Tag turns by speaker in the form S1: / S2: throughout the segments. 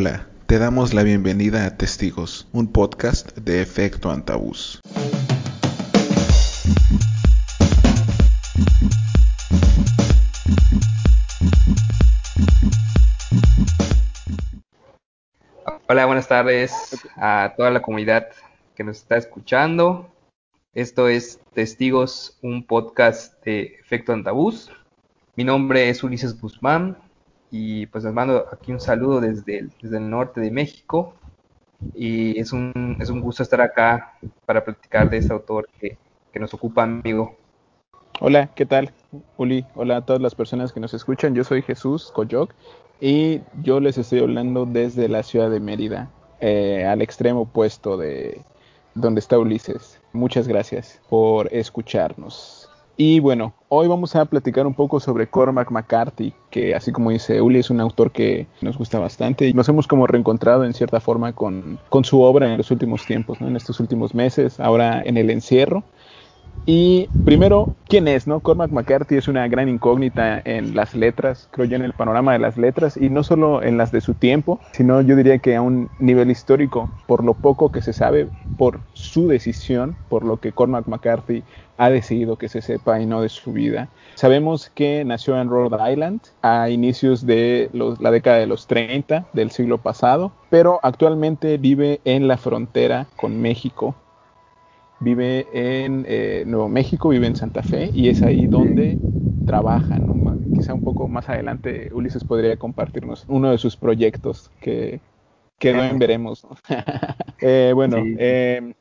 S1: Hola, te damos la bienvenida a Testigos, un podcast de efecto antabús.
S2: Hola, buenas tardes a toda la comunidad que nos está escuchando. Esto es Testigos, un podcast de Efecto Antabús. Mi nombre es Ulises Guzmán y pues les mando aquí un saludo desde el, desde el norte de México. Y es un, es un gusto estar acá para platicar de este autor que, que nos ocupa, amigo.
S3: Hola, ¿qué tal? Uli, hola a todas las personas que nos escuchan. Yo soy Jesús Coyoc y yo les estoy hablando desde la ciudad de Mérida, eh, al extremo opuesto de donde está Ulises. Muchas gracias por escucharnos. Y bueno, hoy vamos a platicar un poco sobre Cormac McCarthy, que así como dice Uli, es un autor que nos gusta bastante y nos hemos como reencontrado en cierta forma con, con su obra en los últimos tiempos, ¿no? en estos últimos meses, ahora en el encierro. Y primero, ¿quién es? No? Cormac McCarthy es una gran incógnita en las letras, creo yo, en el panorama de las letras, y no solo en las de su tiempo, sino yo diría que a un nivel histórico, por lo poco que se sabe, por su decisión, por lo que Cormac McCarthy ha decidido que se sepa y no de su vida. Sabemos que nació en Rhode Island a inicios de la década de los 30 del siglo pasado, pero actualmente vive en la frontera con México vive en eh, Nuevo México, vive en Santa Fe y es ahí donde trabaja. Quizá un poco más adelante Ulises podría compartirnos uno de sus proyectos que, que veremos. eh, bueno, eh,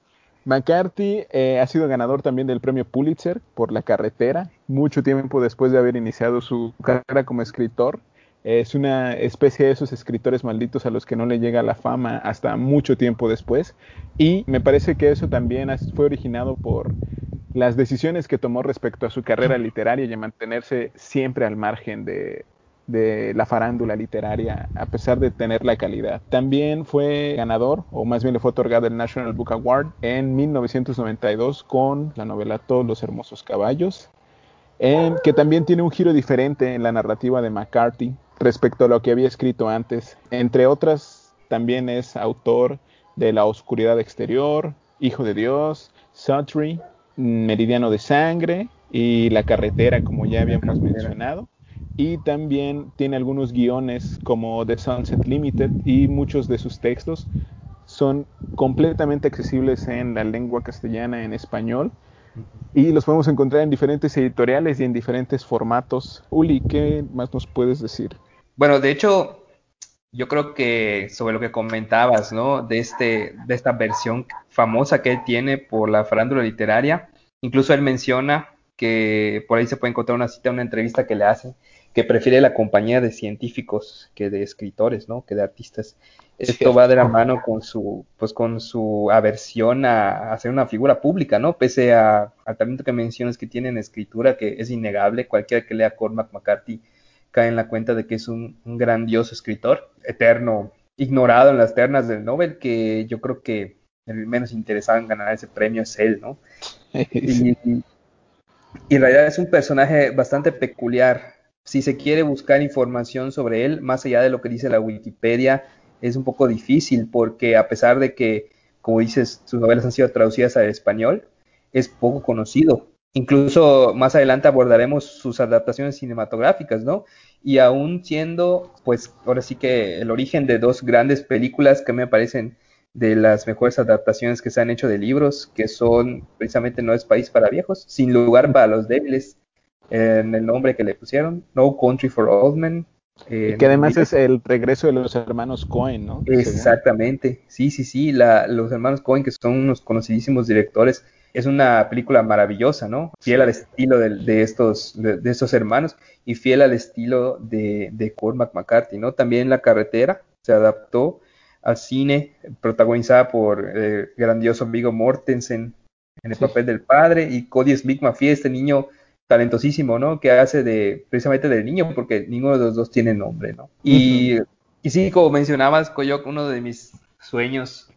S3: McCarthy eh, ha sido ganador también del premio Pulitzer por La Carretera, mucho tiempo después de haber iniciado su carrera como escritor. Es una especie de esos escritores malditos a los que no le llega la fama hasta mucho tiempo después. Y me parece que eso también fue originado por las decisiones que tomó respecto a su carrera literaria y a mantenerse siempre al margen de, de la farándula literaria, a pesar de tener la calidad. También fue ganador, o más bien le fue otorgado el National Book Award en 1992 con la novela Todos los hermosos caballos, que también tiene un giro diferente en la narrativa de McCarthy, respecto a lo que había escrito antes. Entre otras, también es autor de La Oscuridad Exterior, Hijo de Dios, Sutry, Meridiano de Sangre y La Carretera, como ya habíamos mencionado. Y también tiene algunos guiones como The Sunset Limited y muchos de sus textos son completamente accesibles en la lengua castellana, en español, y los podemos encontrar en diferentes editoriales y en diferentes formatos. Uli, ¿qué más nos puedes decir?
S2: Bueno, de hecho, yo creo que sobre lo que comentabas, ¿no? De, este, de esta versión famosa que él tiene por la farándula literaria, incluso él menciona que por ahí se puede encontrar una cita, una entrevista que le hacen, que prefiere la compañía de científicos que de escritores, ¿no? Que de artistas. Esto va de la mano con su, pues con su aversión a, a ser una figura pública, ¿no? Pese a, al talento que mencionas que tiene en escritura, que es innegable, cualquiera que lea Cormac McCarthy cae en la cuenta de que es un, grandioso escritor, eterno, ignorado en las ternas del Nobel, que yo creo que el menos interesado en ganar ese premio es él, ¿no? Y, en realidad es un personaje bastante peculiar. Si se quiere buscar información sobre él, más allá de lo que dice la Wikipedia, es un poco difícil porque a pesar de que, como dices, sus novelas han sido traducidas al español, es poco conocido. Incluso más adelante abordaremos sus adaptaciones cinematográficas, ¿no? Y aún siendo, pues, ahora sí que el origen de dos grandes películas que me parecen de las mejores adaptaciones que se han hecho de libros, que son precisamente No es País para Viejos, Sin Lugar para los Débiles, en el nombre que le pusieron, No Country for Old Men.
S3: que además es el regreso de los hermanos Cohen, ¿no?
S2: Exactamente, sí, sí, sí, los hermanos Cohen, que son unos conocidísimos directores es una película maravillosa, ¿no? Fiel al estilo de, estos, de, estos hermanos y fiel al estilo de, de Cormac McCarthy, ¿no? También La Carretera se adaptó al cine, protagonizada por el eh, grandioso amigo Mortensen en el papel del padre y Cody Smith McPhee, este niño talentosísimo, ¿no? Que hace de precisamente del niño porque ninguno de los dos tiene nombre, ¿no? Y, y sí, como mencionabas, Coyoc, uno de mis sueños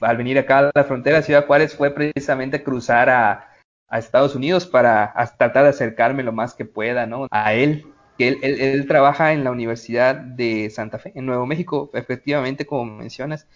S2: al venir acá a la frontera de Ciudad Juárez fue precisamente cruzar a, Estados Unidos para tratar de acercarme lo más que pueda, ¿no? A él. que él, él, trabaja en la Universidad de Santa Fe, en Nuevo México, efectivamente, como mencionas.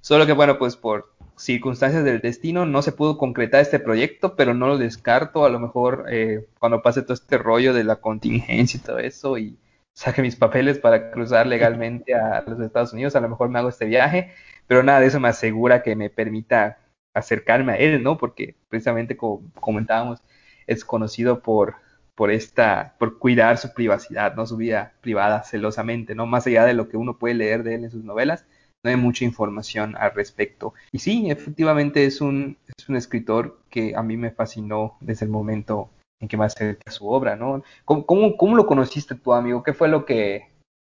S2: Solo que, bueno, pues por circunstancias del destino no se pudo concretar este proyecto, pero no lo descarto. A lo mejor eh, cuando pase todo este rollo de la contingencia y todo eso y saque mis papeles para cruzar legalmente a los Estados Unidos, a lo mejor me hago este viaje, pero nada de eso me asegura que me permita acercarme a él, ¿no? Porque precisamente como comentábamos, es conocido por por esta, por cuidar su privacidad, ¿no? Su vida privada celosamente, ¿no? Más allá de lo que uno puede leer de él en sus novelas, no hay mucha información al respecto. Y sí, efectivamente es un, es un escritor que a mí me fascinó desde el momento en me acerqué a su obra, ¿no? ¿Cómo, cómo, cómo lo conociste tu amigo? ¿Qué fue lo que,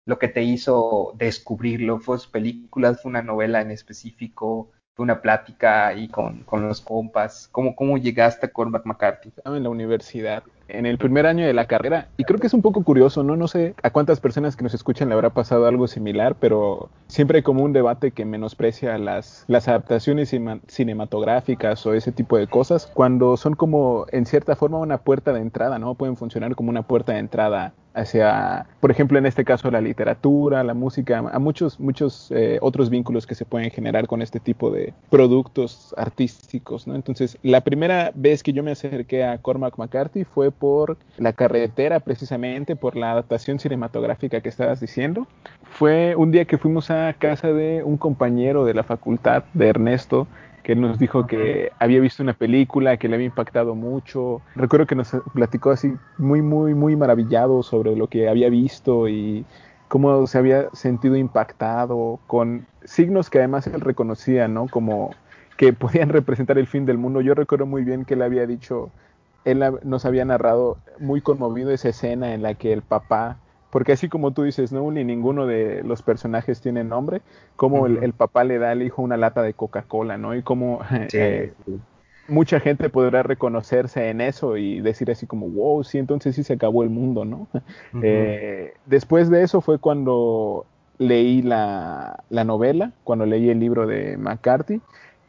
S2: lo que te hizo descubrirlo? ¿Fue sus películas? ¿Fue una novela en específico? una plática ahí con, con los compas. ¿Cómo, ¿Cómo llegaste a Cormac McCarthy?
S3: En la universidad, en el primer año de la carrera, y creo que es un poco curioso, ¿no? No sé a cuántas personas que nos escuchan le habrá pasado algo similar, pero siempre hay como un debate que menosprecia las, las adaptaciones cinematográficas o ese tipo de cosas, cuando son como, en cierta forma, una puerta de entrada, ¿no? Pueden funcionar como una puerta de entrada hacia, por ejemplo, en este caso la literatura, la música, a muchos, muchos eh, otros vínculos que se pueden generar con este tipo de productos artísticos, ¿no? Entonces, la primera vez que yo me acerqué a Cormac McCarthy fue por la carretera, precisamente, por la adaptación cinematográfica que estabas diciendo. Fue un día que fuimos a casa de un compañero de la facultad, de Ernesto, que nos dijo que había visto una película que le había impactado mucho. Recuerdo que nos platicó así muy, muy, muy maravillado sobre lo que había visto y cómo se había sentido impactado con signos que además él reconocía, ¿no? Como que podían representar el fin del mundo. Yo recuerdo muy bien que él había dicho, él nos había narrado muy conmovido esa escena en la que el papá porque así como tú dices, no, ni ninguno de los personajes tiene nombre, como el, papá le da al hijo una lata de Coca-Cola, ¿no? Y como eh, mucha gente podrá reconocerse en eso y decir así como, wow, sí, entonces sí se acabó el mundo, ¿no? Eh, después de eso fue cuando leí la, la, novela, cuando leí el libro de McCarthy.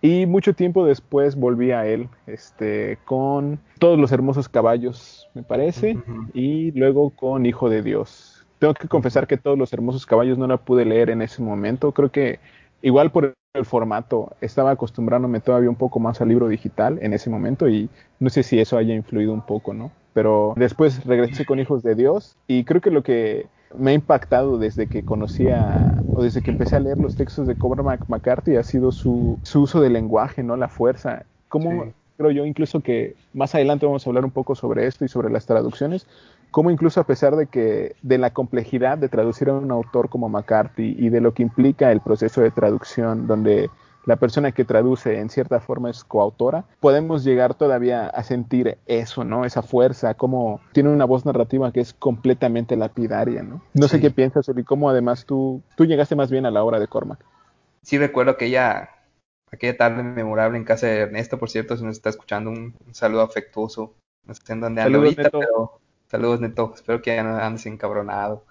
S3: Y mucho tiempo después volví a él, este, con todos los hermosos caballos, me parece, y luego con Hijo de Dios. Tengo que confesar que todos los hermosos caballos no la pude leer en ese momento. Creo que igual por el formato estaba acostumbrándome todavía un poco más al libro digital en ese momento y no sé si eso haya influido un poco, ¿no? Pero después regresé con Hijos de Dios y creo que lo que me ha impactado desde que conocía o desde que empecé a leer los textos de Cormac McCarthy ha sido su, uso del lenguaje, ¿no? La fuerza. Cómo creo yo incluso que más adelante vamos a hablar un poco sobre esto y sobre las traducciones, cómo incluso a pesar de que de la complejidad de traducir a un autor como McCarthy y de lo que implica el proceso de traducción, donde la persona que traduce en cierta forma es coautora, podemos llegar todavía a sentir eso, ¿no? Esa fuerza, como tiene una voz narrativa que es completamente lapidaria, ¿no? No sé qué piensas, y cómo además tú, tú llegaste más bien a la obra de Cormac.
S2: Sí recuerdo que ella, aquella tarde memorable en casa de Ernesto, por cierto, si nos está escuchando, un, saludo afectuoso. No sé en dónde anda ahorita, pero Saludos, Neto. Espero que ya no andes encabronado.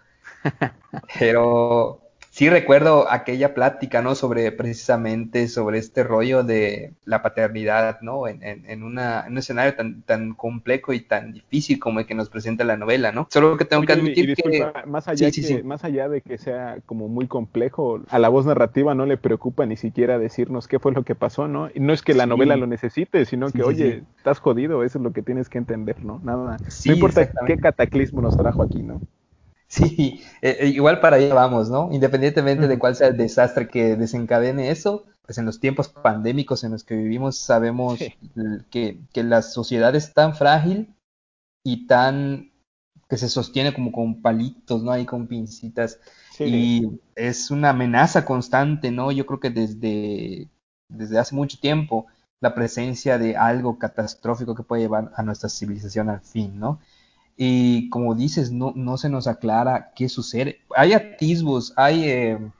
S2: Pero sí recuerdo aquella plática, ¿no? Sobre precisamente sobre este rollo de la paternidad, ¿no? En, en, una, en un escenario tan, tan complejo y tan difícil como el que nos presenta la novela, ¿no? Solo que tengo que admitir que...
S3: Más allá, que, más allá de que sea como muy complejo, a la voz narrativa no le preocupa ni siquiera decirnos qué fue lo que pasó, ¿no? Y no es que la novela lo necesite, sino que, oye, estás jodido, eso es lo que tienes que entender, ¿no? Nada. no importa qué cataclismo nos trajo aquí, ¿no?
S2: Sí, eh, igual para allá vamos, ¿no? Independientemente de cuál sea el desastre que desencadene eso, pues en los tiempos pandémicos en los que vivimos sabemos que, que, la sociedad es tan frágil y tan que se sostiene como con palitos, ¿no? Ahí con pincitas. Y es una amenaza constante, ¿no? Yo creo que desde, desde hace mucho tiempo la presencia de algo catastrófico que puede llevar a nuestra civilización al fin, ¿no? Y como dices, no, no se nos aclara qué sucede. Hay atisbos, hay eh,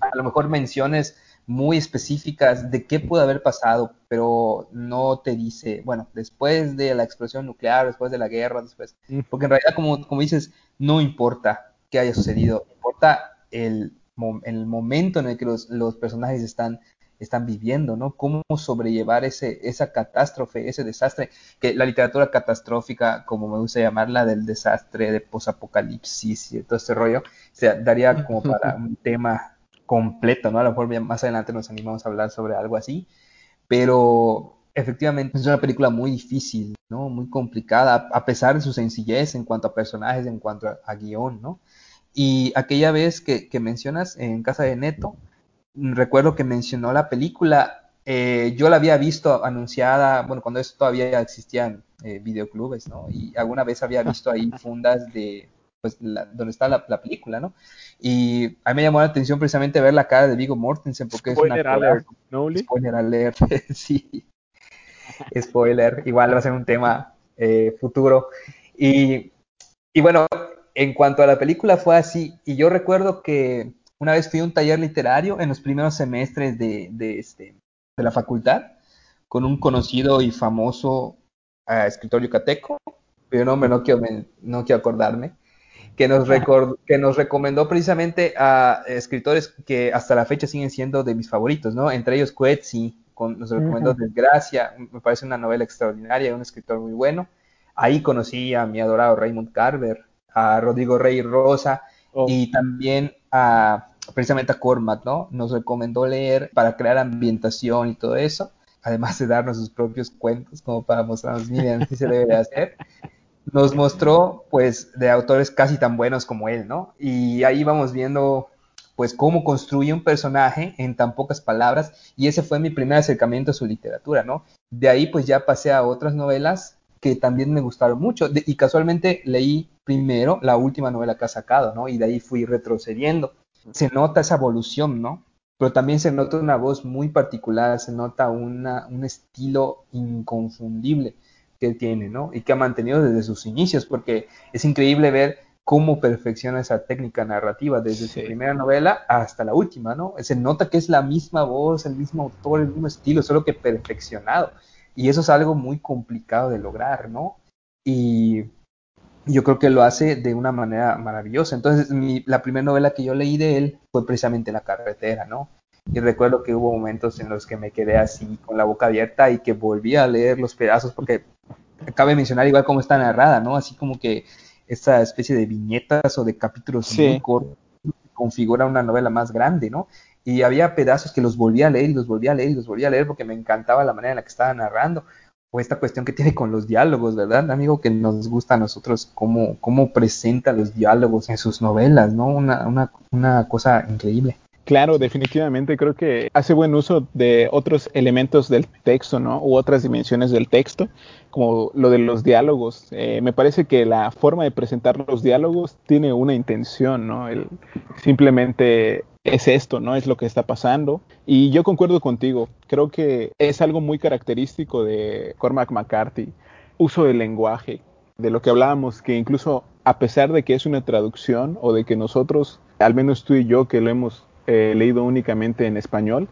S2: a lo mejor menciones muy específicas de qué puede haber pasado, pero no te dice, bueno, después de la explosión nuclear, después de la guerra, después, porque en realidad, como, como dices, no importa qué haya sucedido, importa el, el momento en el que los, los personajes están están viviendo, ¿no? Cómo sobrellevar ese, esa catástrofe, ese desastre, que la literatura catastrófica, como me gusta llamarla, del desastre, de posapocalipsis y todo este rollo, o sea, daría como para un tema completo, ¿no? A lo mejor más adelante nos animamos a hablar sobre algo así, pero efectivamente es una película muy difícil, ¿no? Muy complicada, a pesar de su sencillez en cuanto a personajes, en cuanto a, guion, ¿no? Y aquella vez que, mencionas en Casa de Neto, recuerdo que mencionó la película, eh, yo la había visto anunciada, bueno, cuando eso todavía existían eh, videoclubes, ¿no? Y alguna vez había visto ahí fundas de, pues, donde está la, película, ¿no? Y a mí me llamó la atención precisamente ver la cara de Vigo Mortensen, porque es una...
S3: Alert, ¿no,
S2: Spoiler alert, sí. Spoiler, igual va a ser un tema eh, futuro. Y, y bueno, en cuanto a la película fue así, y yo recuerdo que una vez fui a un taller literario en los primeros semestres de, de, este, de la facultad con un conocido y famoso uh, escritor yucateco, pero no, me, no, quiero, no quiero acordarme, que nos, que nos recomendó precisamente a escritores que hasta la fecha siguen siendo de mis favoritos, ¿no? Entre ellos Coetzee, nos recomendó Desgracia, me parece una novela extraordinaria, un escritor muy bueno. Ahí conocí a mi adorado Raymond Carver, a Rodrigo Rey Rosa oh. y también a precisamente a Cormac, ¿no? Nos recomendó leer para crear ambientación y todo eso, además de darnos sus propios cuentos como para mostrarnos, miren, así se debe de hacer. Nos mostró, pues, de autores casi tan buenos como él, ¿no? Y ahí vamos viendo pues cómo construye un personaje en tan pocas palabras y ese fue mi primer acercamiento a su literatura, ¿no? De ahí pues ya pasé a otras novelas que también me gustaron mucho y casualmente leí primero la última novela que ha sacado, ¿no? Y de ahí fui retrocediendo. Se nota esa evolución, ¿no? Pero también se nota una voz muy particular, se nota una, un estilo inconfundible que tiene, ¿no? Y que ha mantenido desde sus inicios, porque es increíble ver cómo perfecciona esa técnica narrativa desde su primera novela hasta la última, ¿no? Se nota que es la misma voz, el mismo autor, el mismo estilo, solo que perfeccionado. Y eso es algo muy complicado de lograr, ¿no? Y yo creo que lo hace de una manera maravillosa. Entonces, la primera novela que yo leí de él fue precisamente La carretera, ¿no? Y recuerdo que hubo momentos en los que me quedé así con la boca abierta y que volví a leer los pedazos porque cabe mencionar igual cómo está narrada, ¿no? Así como que esta especie de viñetas o de capítulos muy cortos configura una novela más grande, ¿no? Y había pedazos que los volvía a leer y los volvía a leer y los volvía a leer porque me encantaba la manera en la que estaba narrando. O esta cuestión que tiene con los diálogos, ¿verdad, amigo? Que nos gusta a nosotros cómo, cómo presenta los diálogos en sus novelas, ¿no? Una, una, una cosa increíble.
S3: Claro, definitivamente creo que hace buen uso de otros elementos del texto, ¿no? U otras dimensiones del texto, como lo de los diálogos. Eh, me parece que la forma de presentar los diálogos tiene una intención, ¿no? El, simplemente es esto, ¿no? Es lo que está pasando. Y yo concuerdo contigo. Creo que es algo muy característico de Cormac McCarthy. Uso del lenguaje, de lo que hablábamos, que incluso a pesar de que es una traducción o de que nosotros, al menos tú y yo, que lo hemos eh, leído únicamente en español,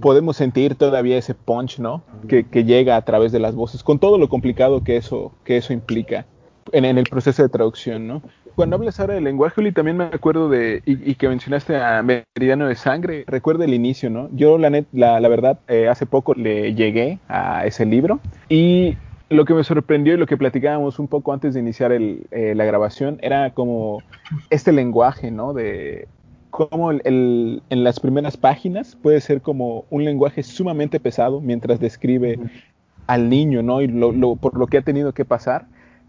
S3: podemos sentir todavía ese punch, ¿no? Que, llega a través de las voces, con todo lo complicado que eso, que eso implica en, el proceso de traducción, ¿no? Cuando hablas ahora del lenguaje, Uli, también me acuerdo de, y, que mencionaste a Meridiano de Sangre, recuerdo el inicio, ¿no? Yo, la, net, la, verdad, eh, hace poco le llegué a ese libro y lo que me sorprendió y lo que platicábamos un poco antes de iniciar el, eh, la grabación era como este lenguaje, ¿no? De, como el, en las primeras páginas puede ser como un lenguaje sumamente pesado mientras describe al niño, ¿no? Y lo, por lo que ha tenido que pasar,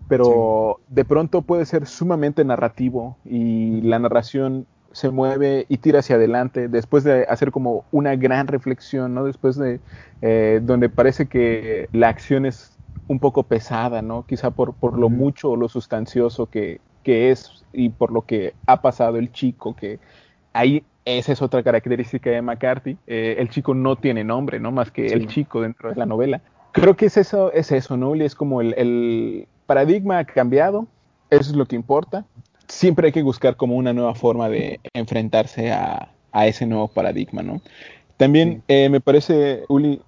S3: pero de pronto puede ser sumamente narrativo y la narración se mueve y tira hacia adelante después de hacer como una gran reflexión, ¿no? Después de eh, donde parece que la acción es un poco pesada, ¿no? Quizá por, por lo mucho o lo sustancioso que, que es y por lo que ha pasado el chico que ahí esa es otra característica de McCarthy. Eh, el chico no tiene nombre, ¿no? Más que el chico dentro de la novela. Creo que es eso, es eso, ¿no? Es como el, paradigma ha cambiado, eso es lo que importa. Siempre hay que buscar como una nueva forma de enfrentarse a, ese nuevo paradigma, ¿no? También eh, me parece, Uli,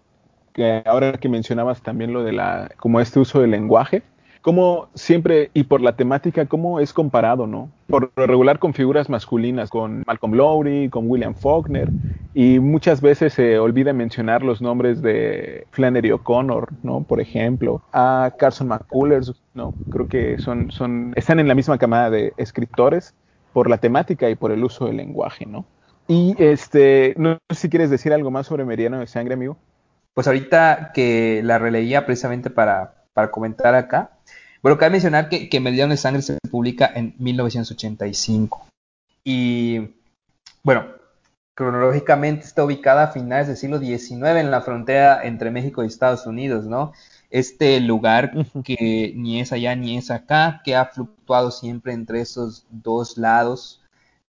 S3: que ahora que mencionabas también lo de la, como este uso del lenguaje, cómo siempre, y por la temática, cómo es comparado, ¿no? Por regular con figuras masculinas, con Malcolm Lowry, con William Faulkner, y muchas veces se olvida mencionar los nombres de Flannery O'Connor, ¿no? Por ejemplo, a Carson McCullers, ¿no? Creo que son, son, están en la misma camada de escritores por la temática y por el uso del lenguaje, ¿no? Y este, no sé si quieres decir algo más sobre Meridiano de Sangre, amigo.
S2: Pues ahorita que la releía precisamente para, para comentar acá, bueno, cabe mencionar que, que de Sangre se publica en 1985. Y bueno, cronológicamente está ubicada a finales del siglo XIX en la frontera entre México y Estados Unidos, ¿no? Este lugar que ni es allá ni es acá, que ha fluctuado siempre entre esos dos lados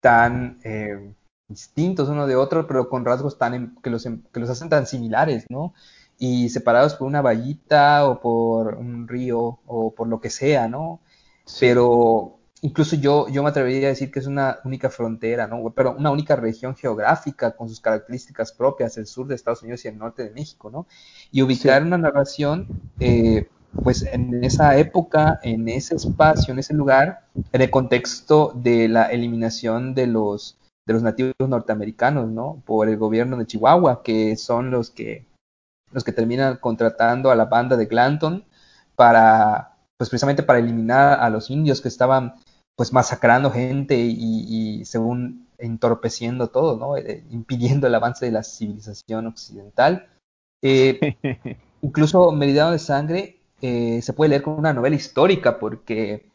S2: tan eh, distintos uno de otro, pero con rasgos tan que, los, que los hacen tan similares, ¿no? Y separados por una vallita o por un río o por lo que sea, ¿no? Pero incluso yo, yo me atrevería a decir que es una única frontera, ¿no? Pero una única región geográfica con sus características propias, el sur de Estados Unidos y el norte de México, ¿no? Y ubicar una narración, eh, pues en esa época, en ese espacio, en ese lugar, en el contexto de la eliminación de los de los nativos norteamericanos, ¿no? Por el gobierno de Chihuahua, que son los que los que terminan contratando a la banda de Glanton para, pues precisamente para eliminar a los indios que estaban pues masacrando gente y, según entorpeciendo todo, ¿no? Eh, impidiendo el avance de la civilización occidental. Eh, incluso Meridiano de Sangre eh, se puede leer como una novela histórica porque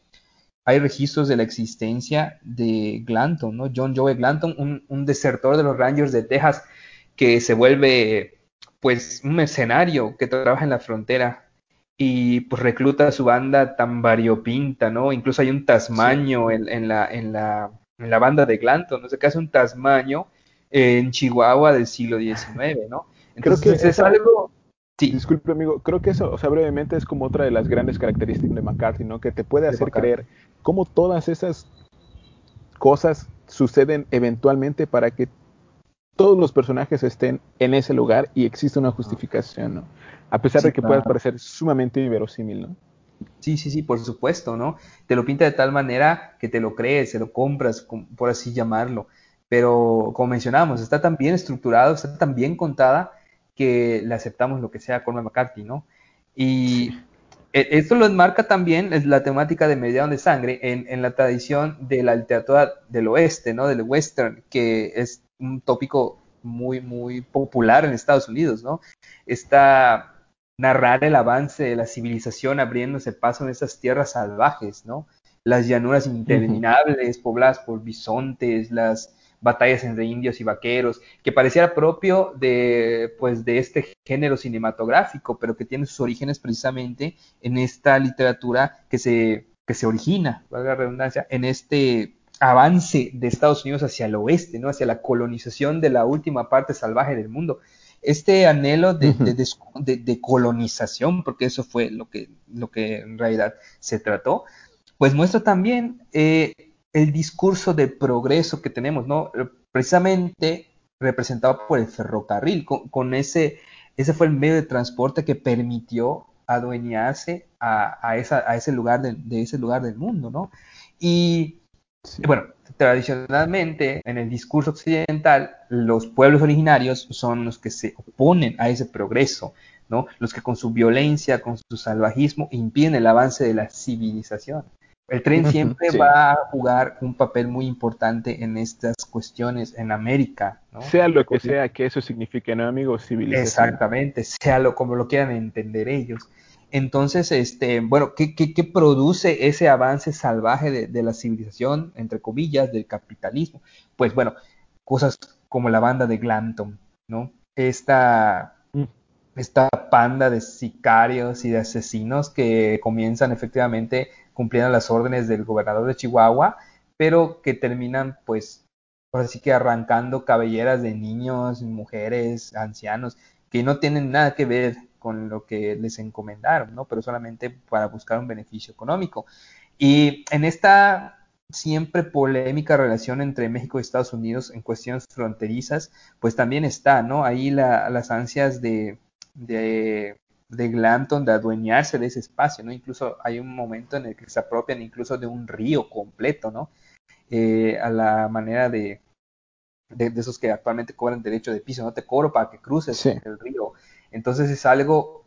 S2: hay registros de la existencia de Glanton, ¿no? John Joe Glanton, un, un desertor de los Rangers de Texas que se vuelve pues un mercenario que trabaja en la frontera y pues recluta a su banda tan variopinta, ¿no? Incluso hay un tasmaño en, la, en, la, en la banda de Glanton, no sé qué hace un tasmaño en Chihuahua del siglo XIX, ¿no?
S3: Entonces, creo que es algo... Sí. Disculpe, amigo, creo que eso, o sea, brevemente es como otra de las grandes características de McCarthy, ¿no? Que te puede hacer creer cómo todas esas cosas suceden eventualmente para que todos los personajes estén en ese lugar y existe una justificación, ¿no? A pesar de que pueda parecer sumamente inverosímil, ¿no?
S2: Sí, sí, sí, por supuesto, ¿no? Te lo pinta de tal manera que te lo crees, se lo compras, por así llamarlo. Pero como mencionamos, está tan bien estructurado, está tan bien contada que le aceptamos lo que sea con McCarthy, ¿no? Y esto lo enmarca también la temática de Mediano de Sangre en, en, la tradición de la literatura del oeste, ¿no? Del western, que es un tópico muy, muy popular en Estados Unidos, ¿no? Está narrar el avance de la civilización abriéndose paso en esas tierras salvajes, ¿no? Las llanuras interminables, pobladas por bisontes, las batallas entre indios y vaqueros, que pareciera propio de, pues, de este género cinematográfico, pero que tiene sus orígenes precisamente en esta literatura que se, que se origina, valga la redundancia, en este avance de Estados Unidos hacia el oeste, ¿no? hacia la colonización de la última parte salvaje del mundo. Este anhelo de, de, colonización, porque eso fue lo que, lo que en realidad se trató, pues muestra también eh, el discurso de progreso que tenemos, ¿no? Precisamente representado por el ferrocarril, con, ese, ese fue el medio de transporte que permitió adueñarse a, a, esa, a ese lugar de, de, ese lugar del mundo, ¿no? Y bueno, tradicionalmente en el discurso occidental, los pueblos originarios son los que se oponen a ese progreso, ¿no? Los que con su violencia, con su salvajismo, impiden el avance de la civilización. El tren siempre va a jugar un papel muy importante en estas cuestiones en América. ¿no?
S3: Sea lo que sea que eso signifique, ¿no, amigo? Civilización.
S2: Exactamente, sea lo como lo quieran entender ellos. Entonces, este, bueno, ¿qué, qué, produce ese avance salvaje de, la civilización, entre comillas, del capitalismo? Pues bueno, cosas como la banda de Glanton, ¿no? Esta, mm. esta panda de sicarios y de asesinos que comienzan efectivamente cumpliendo las órdenes del gobernador de Chihuahua, pero que terminan, pues, por así que arrancando cabelleras de niños, mujeres, ancianos, que no tienen nada que ver con lo que les encomendaron, ¿no? Pero solamente para buscar un beneficio económico. Y en esta siempre polémica relación entre México y Estados Unidos en cuestiones fronterizas, pues también está, ¿no? Ahí las ansias de, de Glanton de adueñarse de ese espacio, ¿no? Incluso hay un momento en el que se apropian incluso de un río completo, ¿no? Eh, a la manera de, de, esos que actualmente cobran derecho de piso, no te cobro para que cruces el río. Entonces es algo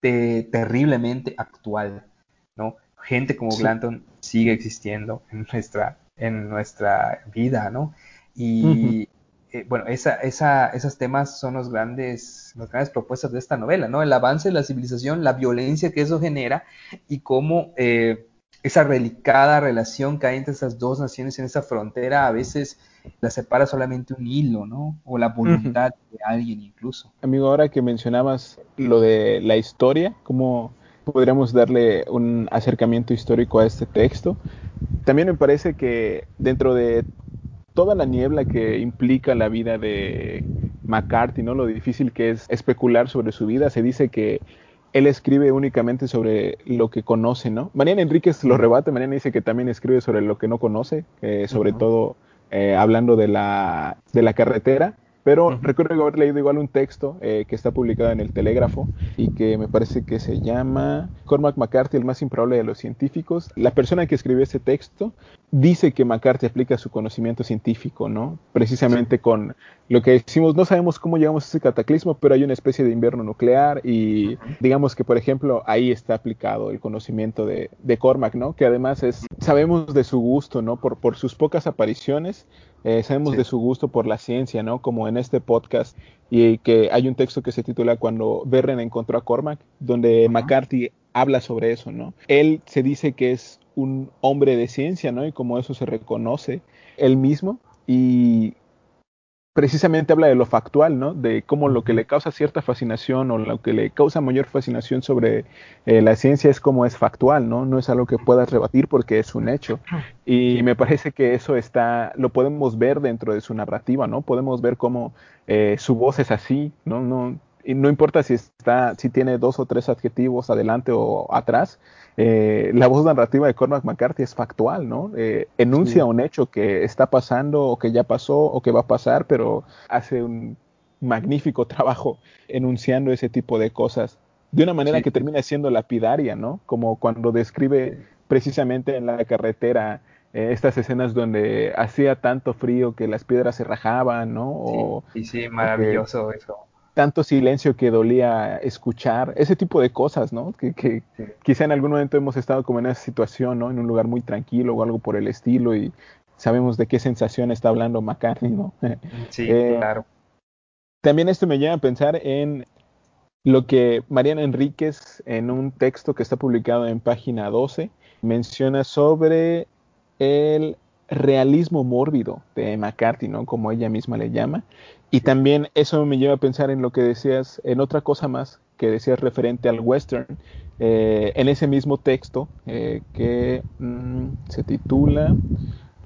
S2: terriblemente actual, ¿no? Gente como Glanton sigue existiendo en nuestra, en nuestra vida, ¿no? Y eh, bueno, esa, esa, esos temas son los grandes, las grandes propuestas de esta novela, ¿no? El avance de la civilización, la violencia que eso genera y cómo eh, esa relicada relación que hay entre esas dos naciones en esa frontera a veces la separa solamente un hilo, ¿no? O la voluntad de alguien incluso.
S3: Amigo, ahora que mencionabas lo de la historia, ¿cómo podríamos darle un acercamiento histórico a este texto? También me parece que dentro de toda la niebla que implica la vida de McCarthy, ¿no? Lo difícil que es especular sobre su vida, se dice que él escribe únicamente sobre lo que conoce, ¿no? Mariana Enríquez lo rebate, Mariana dice que también escribe sobre lo que no conoce, sobre todo eh, hablando de la, de la carretera, pero recuerdo haber leído igual un texto eh, que está publicado en el Telégrafo y que me parece que se llama Cormac McCarthy, el más improbable de los científicos. La persona que escribió ese texto dice que McCarthy aplica su conocimiento científico, ¿no? Precisamente con lo que decimos, no sabemos cómo llegamos a ese cataclismo, pero hay una especie de invierno nuclear y digamos que, por ejemplo, ahí está aplicado el conocimiento de, Cormac, ¿no? Que además es, sabemos de su gusto, ¿no? Por, por sus pocas apariciones, eh, sabemos de su gusto por la ciencia, ¿no? Como en este podcast, y que hay un texto que se titula Cuando Verren encontró a Cormac, donde McCarthy habla sobre eso, ¿no? Él se dice que es un hombre de ciencia, ¿no? Y como eso se reconoce él mismo, y precisamente habla de lo factual, ¿no? De cómo lo que le causa cierta fascinación o lo que le causa mayor fascinación sobre eh, la ciencia es como es factual, ¿no? No es algo que puedas rebatir porque es un hecho. Y me parece que eso está, lo podemos ver dentro de su narrativa, ¿no? Podemos ver cómo eh, su voz es así, ¿no? No, y no importa si está, si tiene dos o tres adjetivos adelante o atrás, eh, la voz narrativa de Cormac McCarthy es factual, ¿no? Eh, enuncia un hecho que está pasando o que ya pasó o que va a pasar, pero hace un magnífico trabajo enunciando ese tipo de cosas de una manera que termina siendo lapidaria, ¿no? Como cuando describe precisamente en la carretera eh, estas escenas donde hacía tanto frío que las piedras se rajaban, ¿no?
S2: O, sí, sí, maravilloso eso
S3: tanto silencio que dolía escuchar, ese tipo de cosas, ¿no? Que, quizá en algún momento hemos estado como en esa situación, ¿no? En un lugar muy tranquilo o algo por el estilo y sabemos de qué sensación está hablando McCartney, ¿no?
S2: Sí, eh, claro.
S3: También esto me lleva a pensar en lo que Mariana Enríquez, en un texto que está publicado en página 12, menciona sobre el realismo mórbido de McCarthy, ¿no? Como ella misma le llama. Y también eso me lleva a pensar en lo que decías, en otra cosa más que decías referente al western, eh, en ese mismo texto eh, que mm, se titula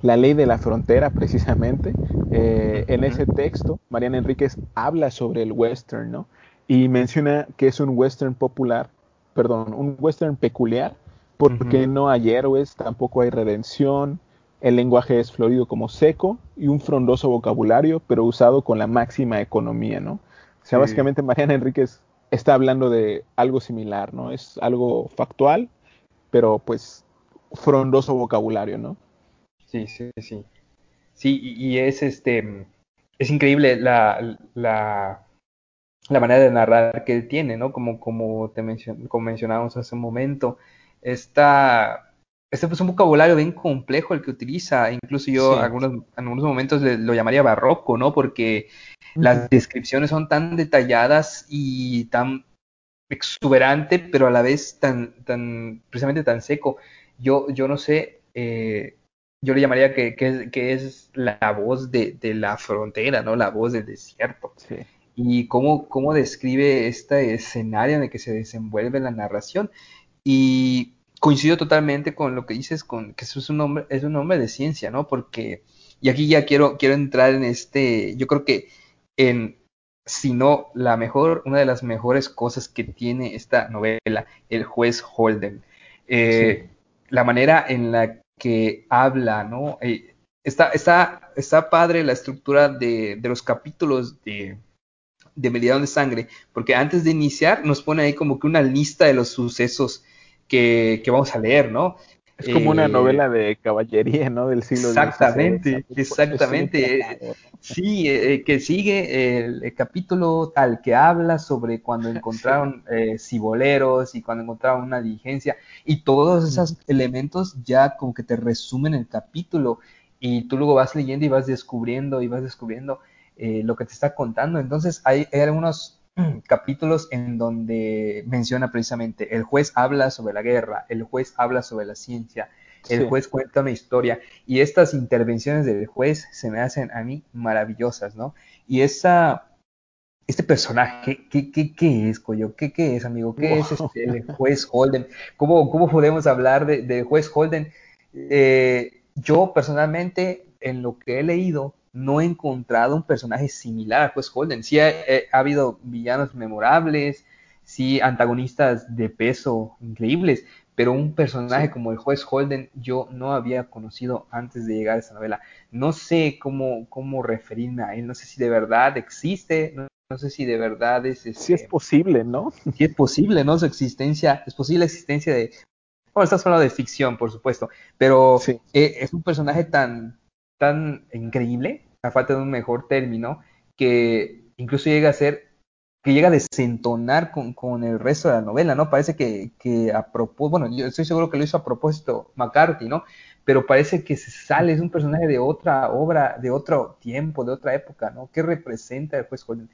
S3: La ley de la frontera, precisamente. Eh, en ese texto, Mariana Enríquez habla sobre el western, ¿no? Y menciona que es un western popular, perdón, un western peculiar, porque no hay héroes, tampoco hay redención, el lenguaje es florido como seco y un frondoso vocabulario, pero usado con la máxima economía, ¿no? O sea, básicamente Mariana Enríquez está hablando de algo similar, ¿no? Es algo factual, pero pues frondoso vocabulario, ¿no?
S2: Sí, sí, sí. Sí, y, es este, es increíble la, la, la, manera de narrar que él tiene, ¿no? Como, como te como mencionábamos hace un momento, esta este es un vocabulario bien complejo el que utiliza, incluso yo en algunos, algunos momentos lo llamaría barroco, ¿no? Porque las descripciones son tan detalladas y tan exuberante, pero a la vez tan, tan, precisamente tan seco. Yo, yo no sé, eh, yo le llamaría que, que, es la voz de, de, la frontera, ¿no? La voz del desierto. Sí. Y cómo, cómo describe este escenario en el que se desenvuelve la narración. Y coincido totalmente con lo que dices, con que eso es un hombre, es un hombre de ciencia, ¿no? Porque, y aquí ya quiero, quiero entrar en este, yo creo que en, si no la mejor, una de las mejores cosas que tiene esta novela, El juez Holden. Eh, la manera en la que habla, ¿no? Eh, está, está, está padre la estructura de, de los capítulos de, de Meridiano de Sangre, porque antes de iniciar nos pone ahí como que una lista de los sucesos que, que vamos a leer, ¿no?
S3: Es como una eh, novela de caballería, ¿no? Del siglo
S2: Exactamente, exactamente. Sí, eh, que sigue el, capítulo tal que habla sobre cuando encontraron eh, ciboleros y cuando encontraron una diligencia y todos esos elementos ya como que te resumen el capítulo y tú luego vas leyendo y vas descubriendo y vas descubriendo lo que te está contando. Entonces hay, hay algunos capítulos en donde menciona precisamente el juez habla sobre la guerra, el juez habla sobre la ciencia, el juez cuenta una historia y estas intervenciones del juez se me hacen a mí maravillosas, ¿no? Y esa, este personaje, ¿qué, qué, qué es, Coyo? ¿Qué, ¿Qué, es, amigo? ¿Qué es este, el juez Holden? ¿Cómo, cómo podemos hablar de, de juez Holden? Eh, yo personalmente, en lo que he leído, no he encontrado un personaje similar a Juez Holden. Sí ha, eh, habido villanos memorables, sí antagonistas de peso increíbles, pero un personaje como el juez Holden yo no había conocido antes de llegar a esa novela. No sé cómo, cómo referirme a él, no sé si de verdad existe, no, sé si de verdad es... Este,
S3: sí es posible, ¿no?
S2: Sí es posible, ¿no? Su existencia, es posible la existencia de... Bueno, estás hablando de ficción, por supuesto, pero eh, es un personaje tan, tan increíble, a falta de un mejor término, que incluso llega a ser, que llega a desentonar con, el resto de la novela, ¿no? Parece que, que a propósito, bueno, yo estoy seguro que lo hizo a propósito McCarthy, ¿no? Pero parece que se sale, es un personaje de otra obra, de otro tiempo, de otra época, ¿no? ¿Qué representa el juez Holden?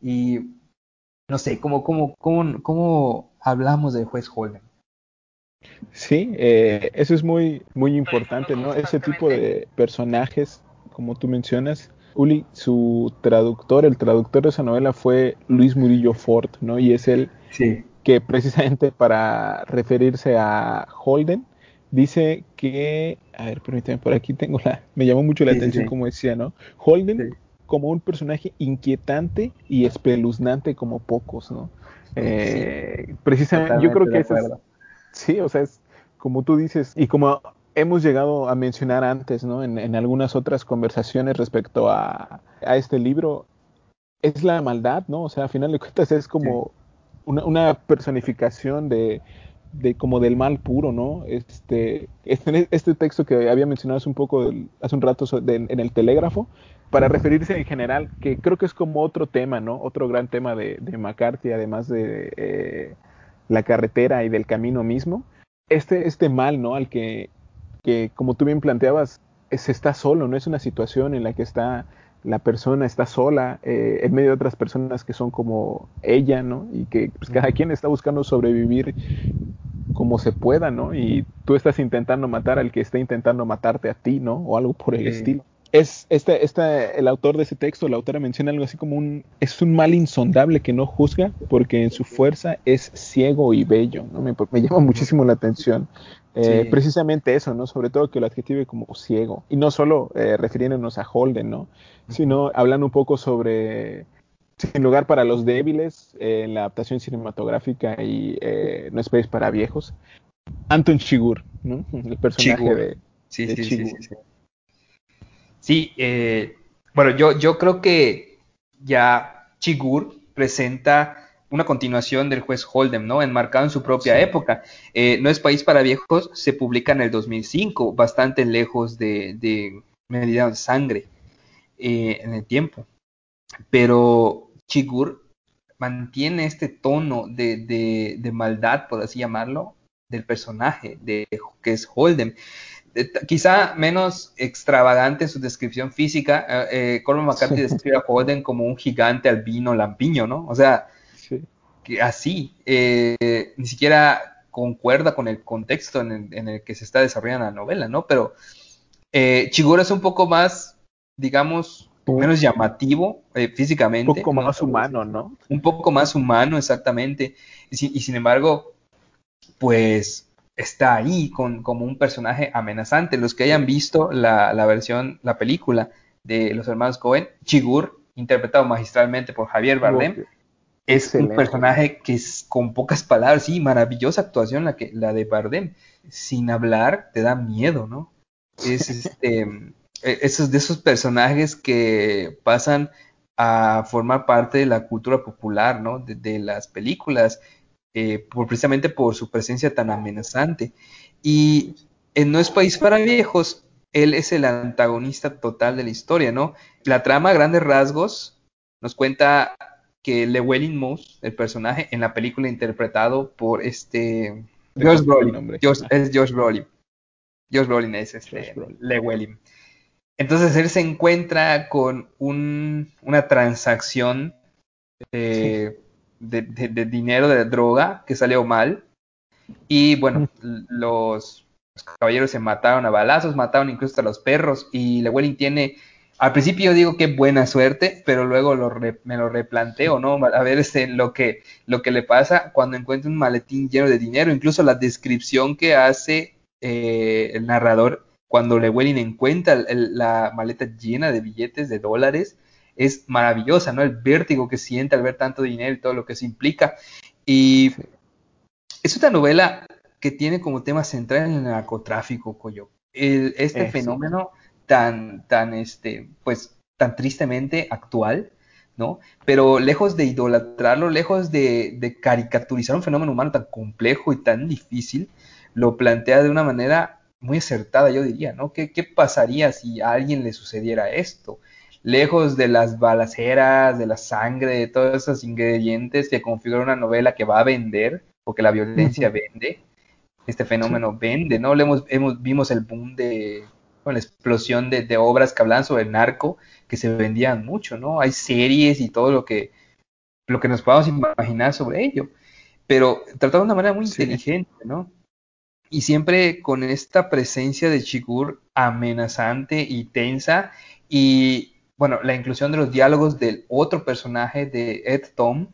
S2: Y no sé, ¿cómo, cómo, cómo, cómo hablamos del juez Holden?
S3: Sí, eh, eso es muy, muy importante, ¿no? Ese tipo de personajes, como tú mencionas. Uli, su traductor, el traductor de esa novela fue Luis Murillo Ford, ¿no? Y es él que precisamente para referirse a Holden, dice que, a ver, permíteme, por aquí tengo la, me llamó mucho la atención como decía, ¿no? Holden como un personaje inquietante y espeluznante como pocos, ¿no? Eh, precisamente, yo creo que eso es, Sí, o sea, es como tú dices, y como hemos llegado a mencionar antes, ¿no? En, algunas otras conversaciones respecto a, este libro, es la maldad, ¿no? O sea, a final de cuentas es como una, personificación de, como del mal puro, ¿no? Este, este, este texto que había mencionado hace un poco, hace un rato en el telégrafo, para referirse en general, que creo que es como otro tema, ¿no? Otro gran tema de, de McCarthy, además de eh, la carretera y del camino mismo. Este, este mal, ¿no? Al que, que, como tú bien planteabas, se está solo, no es una situación en la que está la persona está sola eh, en medio de otras personas que son como ella, ¿no? Y que pues, cada quien está buscando sobrevivir como se pueda, ¿no? Y tú estás intentando matar al que está intentando matarte a ti, ¿no? O algo por el estilo es este, este, el autor de ese texto, la autora menciona algo así como un, es un mal insondable que no juzga porque en su fuerza es ciego y bello, ¿no? Me, llama muchísimo la atención. Eh, precisamente eso, ¿no? Sobre todo que lo adjetive como ciego. Y no solo eh, refiriéndonos a Holden, ¿no? Sino hablando un poco sobre Sin lugar para los débiles, en eh, la adaptación cinematográfica y No Space para viejos. Anton Chigur, ¿no? El personaje de,
S2: sí, sí. Sí, eh, bueno, yo, yo creo que ya Chigur presenta una continuación del juez Holden, ¿no? Enmarcado en su propia época. Eh, no es País para Viejos, se publica en el 2005, bastante lejos de, de Medida de Sangre eh, en el tiempo. Pero Chigur mantiene este tono de, de, de, maldad, por así llamarlo, del personaje de, que es Holden quizá menos extravagante su descripción física, eh, eh Colman McCarthy describe a Holden como un gigante albino lampiño, ¿no? O sea, que así, eh, ni siquiera concuerda con el contexto en el, que se está desarrollando la novela, ¿no? Pero eh, Chiguro es un poco más, digamos, menos llamativo físicamente.
S3: Un poco más humano, ¿no?
S2: Un poco más humano, exactamente. y sin embargo, pues está ahí con, como un personaje amenazante. Los que hayan visto la, versión, la película de los hermanos Cohen, Chigur, interpretado magistralmente por Javier Bardem, es un personaje que es con pocas palabras, sí, maravillosa actuación la, que, la de Bardem. Sin hablar, te da miedo, ¿no? Es este, e, esos de esos personajes que pasan a formar parte de la cultura popular, ¿no? De, las películas, eh, por, precisamente por su presencia tan amenazante. Y en No es País para Viejos, él es el antagonista total de la historia, ¿no? La trama, a grandes rasgos, nos cuenta que Llewellyn Moss, el personaje en la película interpretado por este Josh Brolin, es Josh Brolin. Josh Brolin es este Llewellyn. Entonces él se encuentra con una transacción de, dinero, de droga, que salió mal. Y bueno, los, caballeros se mataron a balazos, mataron incluso a los perros. Y Llewellyn tiene, al principio yo digo que buena suerte, pero luego me lo replanteo, ¿no? A ver este, lo, que, lo que le pasa cuando encuentra un maletín lleno de dinero. Incluso la descripción que hace eh, el narrador cuando Llewellyn encuentra la maleta llena de billetes de dólares, es maravillosa, ¿no? El vértigo que siente al ver tanto dinero y todo lo que eso implica. Y es una novela que tiene como tema central el narcotráfico, Coyo. este fenómeno tan, tan, este, pues, tan tristemente actual, ¿no? Pero lejos de idolatrarlo, lejos de, de, caricaturizar un fenómeno humano tan complejo y tan difícil, lo plantea de una manera muy acertada, yo diría, ¿no? ¿Qué, pasaría si a alguien le sucediera esto? Lejos de las balaceras, de la sangre, de todos esos ingredientes que configuran una novela que va a vender, porque la violencia vende, este fenómeno vende, ¿no? Le hemos, hemos, vimos el boom de, la explosión de, de, obras que hablan sobre el narco, que se vendían mucho, ¿no? Hay series y todo lo que, lo que nos podamos imaginar sobre ello, pero tratado de una manera muy inteligente, ¿no? y siempre con esta presencia de Chigur amenazante y tensa y bueno, la inclusión de los diálogos del otro personaje de Ed Tom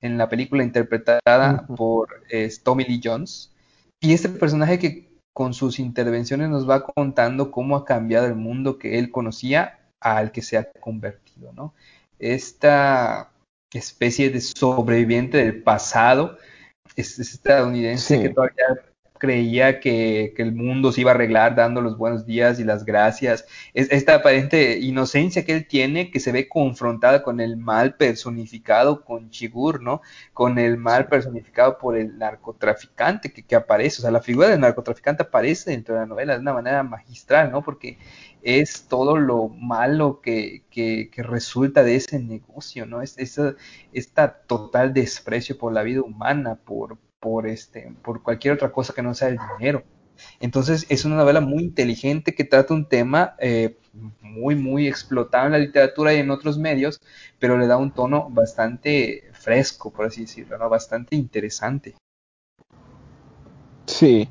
S2: en la película interpretada por Tommy Lee Jones. Y este personaje que con sus intervenciones nos va contando cómo ha cambiado el mundo que él conocía al que se ha convertido, ¿no? Esta especie de sobreviviente del pasado es, estadounidense que todavía creía que, el mundo se iba a arreglar dando los buenos días y las gracias. Es, esta aparente inocencia que él tiene, que se ve confrontada con el mal personificado con Chigur, ¿no? Con el mal personificado por el narcotraficante que, que aparece. O sea, la figura del narcotraficante aparece dentro de la novela de una manera magistral, ¿no? Porque es todo lo malo que, que, que resulta de ese negocio, ¿no? Es, esa, esta total desprecio por la vida humana, por, por, este, por cualquier otra cosa que no sea el dinero. Entonces es una novela muy inteligente que trata un tema eh, muy, muy explotado en la literatura y en otros medios, pero le da un tono bastante fresco, por así decirlo, bastante interesante.
S3: Sí,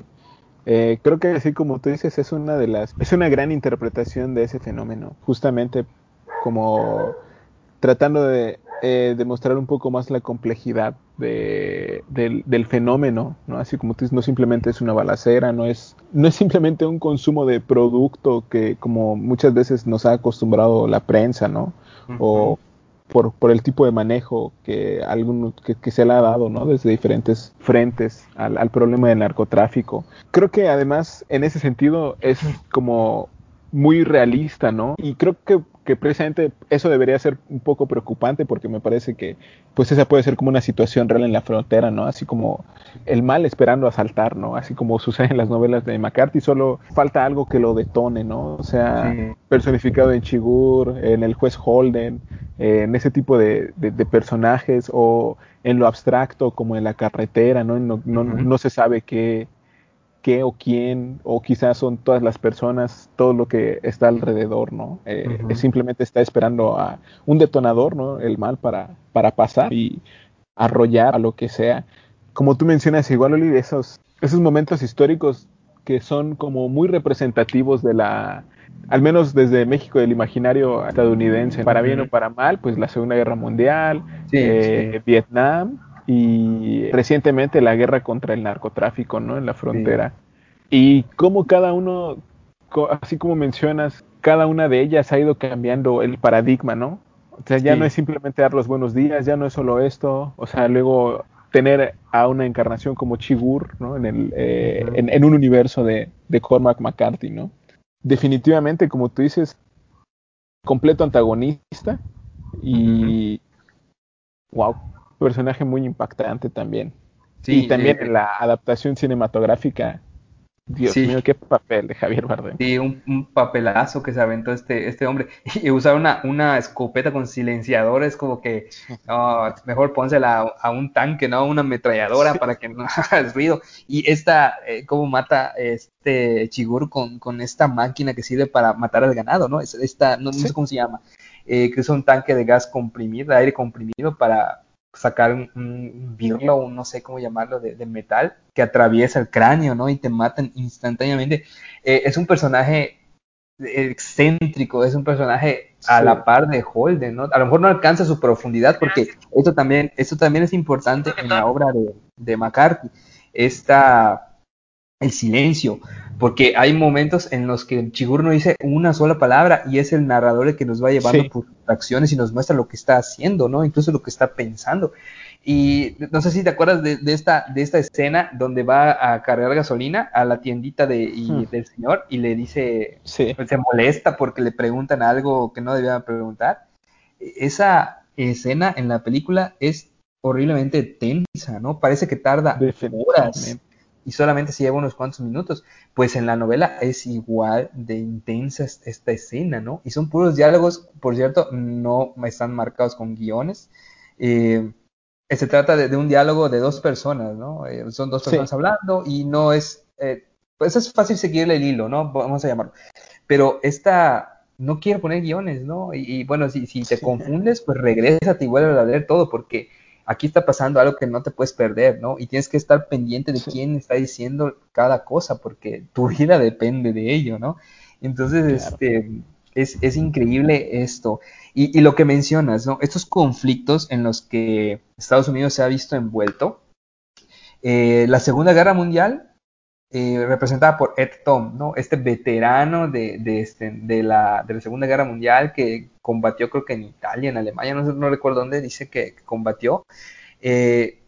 S3: eh, creo que así como tú dices, es una de las, es una gran interpretación de ese fenómeno, justamente como tratando de eh, demostrar un poco más la complejidad de, del, fenómeno, ¿no? Así como tú dices, no simplemente es una balacera, no es, no es simplemente un consumo de producto que como muchas veces nos ha acostumbrado la prensa, ¿no? O por, por, el tipo de manejo que, que, se le ha dado, ¿no? Desde diferentes frentes al, al problema del narcotráfico. Creo que además, en ese sentido, es como muy realista, ¿no? Y creo que que precisamente eso debería ser un poco preocupante porque me parece que pues esa puede ser como una situación real en la frontera, ¿no? Así como el mal esperando asaltar, ¿no? Así como sucede en las novelas de McCarthy, solo falta algo que lo detone, ¿no? O sea, personificado en Chigur, en el juez Holden, en ese tipo de, personajes o en lo abstracto como en la carretera, ¿no? No, no se sabe qué, qué o quién, o quizás son todas las personas, todo lo que está alrededor, ¿no? Eh, simplemente está esperando a un detonador, ¿no? El mal para, para pasar y arrollar a lo que sea. Como tú mencionas, igual, Oli, esos, esos momentos históricos que son como muy representativos de la, al menos desde México, del imaginario estadounidense, para bien o para mal, pues la Segunda Guerra Mundial, eh, Vietnam, y recientemente la guerra contra el narcotráfico, ¿no? En la frontera. Y cómo cada uno, así como mencionas, cada una de ellas ha ido cambiando el paradigma, ¿no? O sea, ya no es simplemente dar los buenos días, ya no es solo esto, o sea, luego tener a una encarnación como Chigur, ¿no? En, el, eh, en, un universo de, de Cormac McCarthy, ¿no? Definitivamente, como tú dices, completo antagonista, Y, wow, personaje muy impactante también. y también en la adaptación cinematográfica Dios mío, qué papel de Javier Bardem.
S2: Sí, un, papelazo que se aventó este, este hombre. Y usar una, una escopeta con silenciadores, como que mejor pónsela a, un tanque, ¿no? Una ametralladora para que no haga ruido. Y esta, eh, cómo mata este Chigur con, con esta máquina que sirve para matar al ganado, ¿no? Esta, no, sé cómo se llama. Eh, que es un tanque de gas comprimido, de aire comprimido para, sacar un, un birlo, no sé cómo llamarlo, de, metal, que atraviesa el cráneo, ¿no? Y te matan instantáneamente. Eh, es un personaje excéntrico, es un personaje a la par de Holden, ¿no? A lo mejor no alcanza su profundidad porque esto también, esto también es importante en la obra de, de McCarthy. Esta, el silencio, porque hay momentos en los que Chigur no dice una sola palabra y es el narrador el que nos va llevando por acciones y nos muestra lo que está haciendo, ¿no? Incluso lo que está pensando. Y no sé si te acuerdas de, esta, de esta escena donde va a cargar gasolina a la tiendita de, hmm. del señor y le dice, pues, se molesta porque le preguntan algo que no debía preguntar. Esa escena en la película es horriblemente tensa, ¿no? Parece que tarda horas y solamente se lleva unos cuantos minutos. Pues en la novela es igual de intensa esta escena, ¿no? Y son puros diálogos, por cierto, no están marcados con guiones. Eh, se trata de, un diálogo de dos personas, ¿no? Eh, son dos personas hablando y no es, eh, pues es fácil seguirle el hilo, ¿no? Vamos a llamarlo. Pero esta no quiere poner guiones, ¿no? Y, bueno, si, si te confundes, pues regresa y vuelve a leer todo, porque aquí está pasando algo que no te puedes perder, ¿no? Y tienes que estar pendiente de quién está diciendo cada cosa, porque tu vida depende de ello, ¿no? Entonces, este, es, es, increíble esto. Y, y, lo que mencionas, ¿no? Estos conflictos en los que Estados Unidos se ha visto envuelto. Eh, la Segunda Guerra Mundial eh, representada por Ed Tom, ¿no? Este veterano de, de, este, de, la, de, la, Segunda Guerra Mundial que combatió creo que en Italia, en Alemania, no, no recuerdo dónde, dice que, combatió, eh,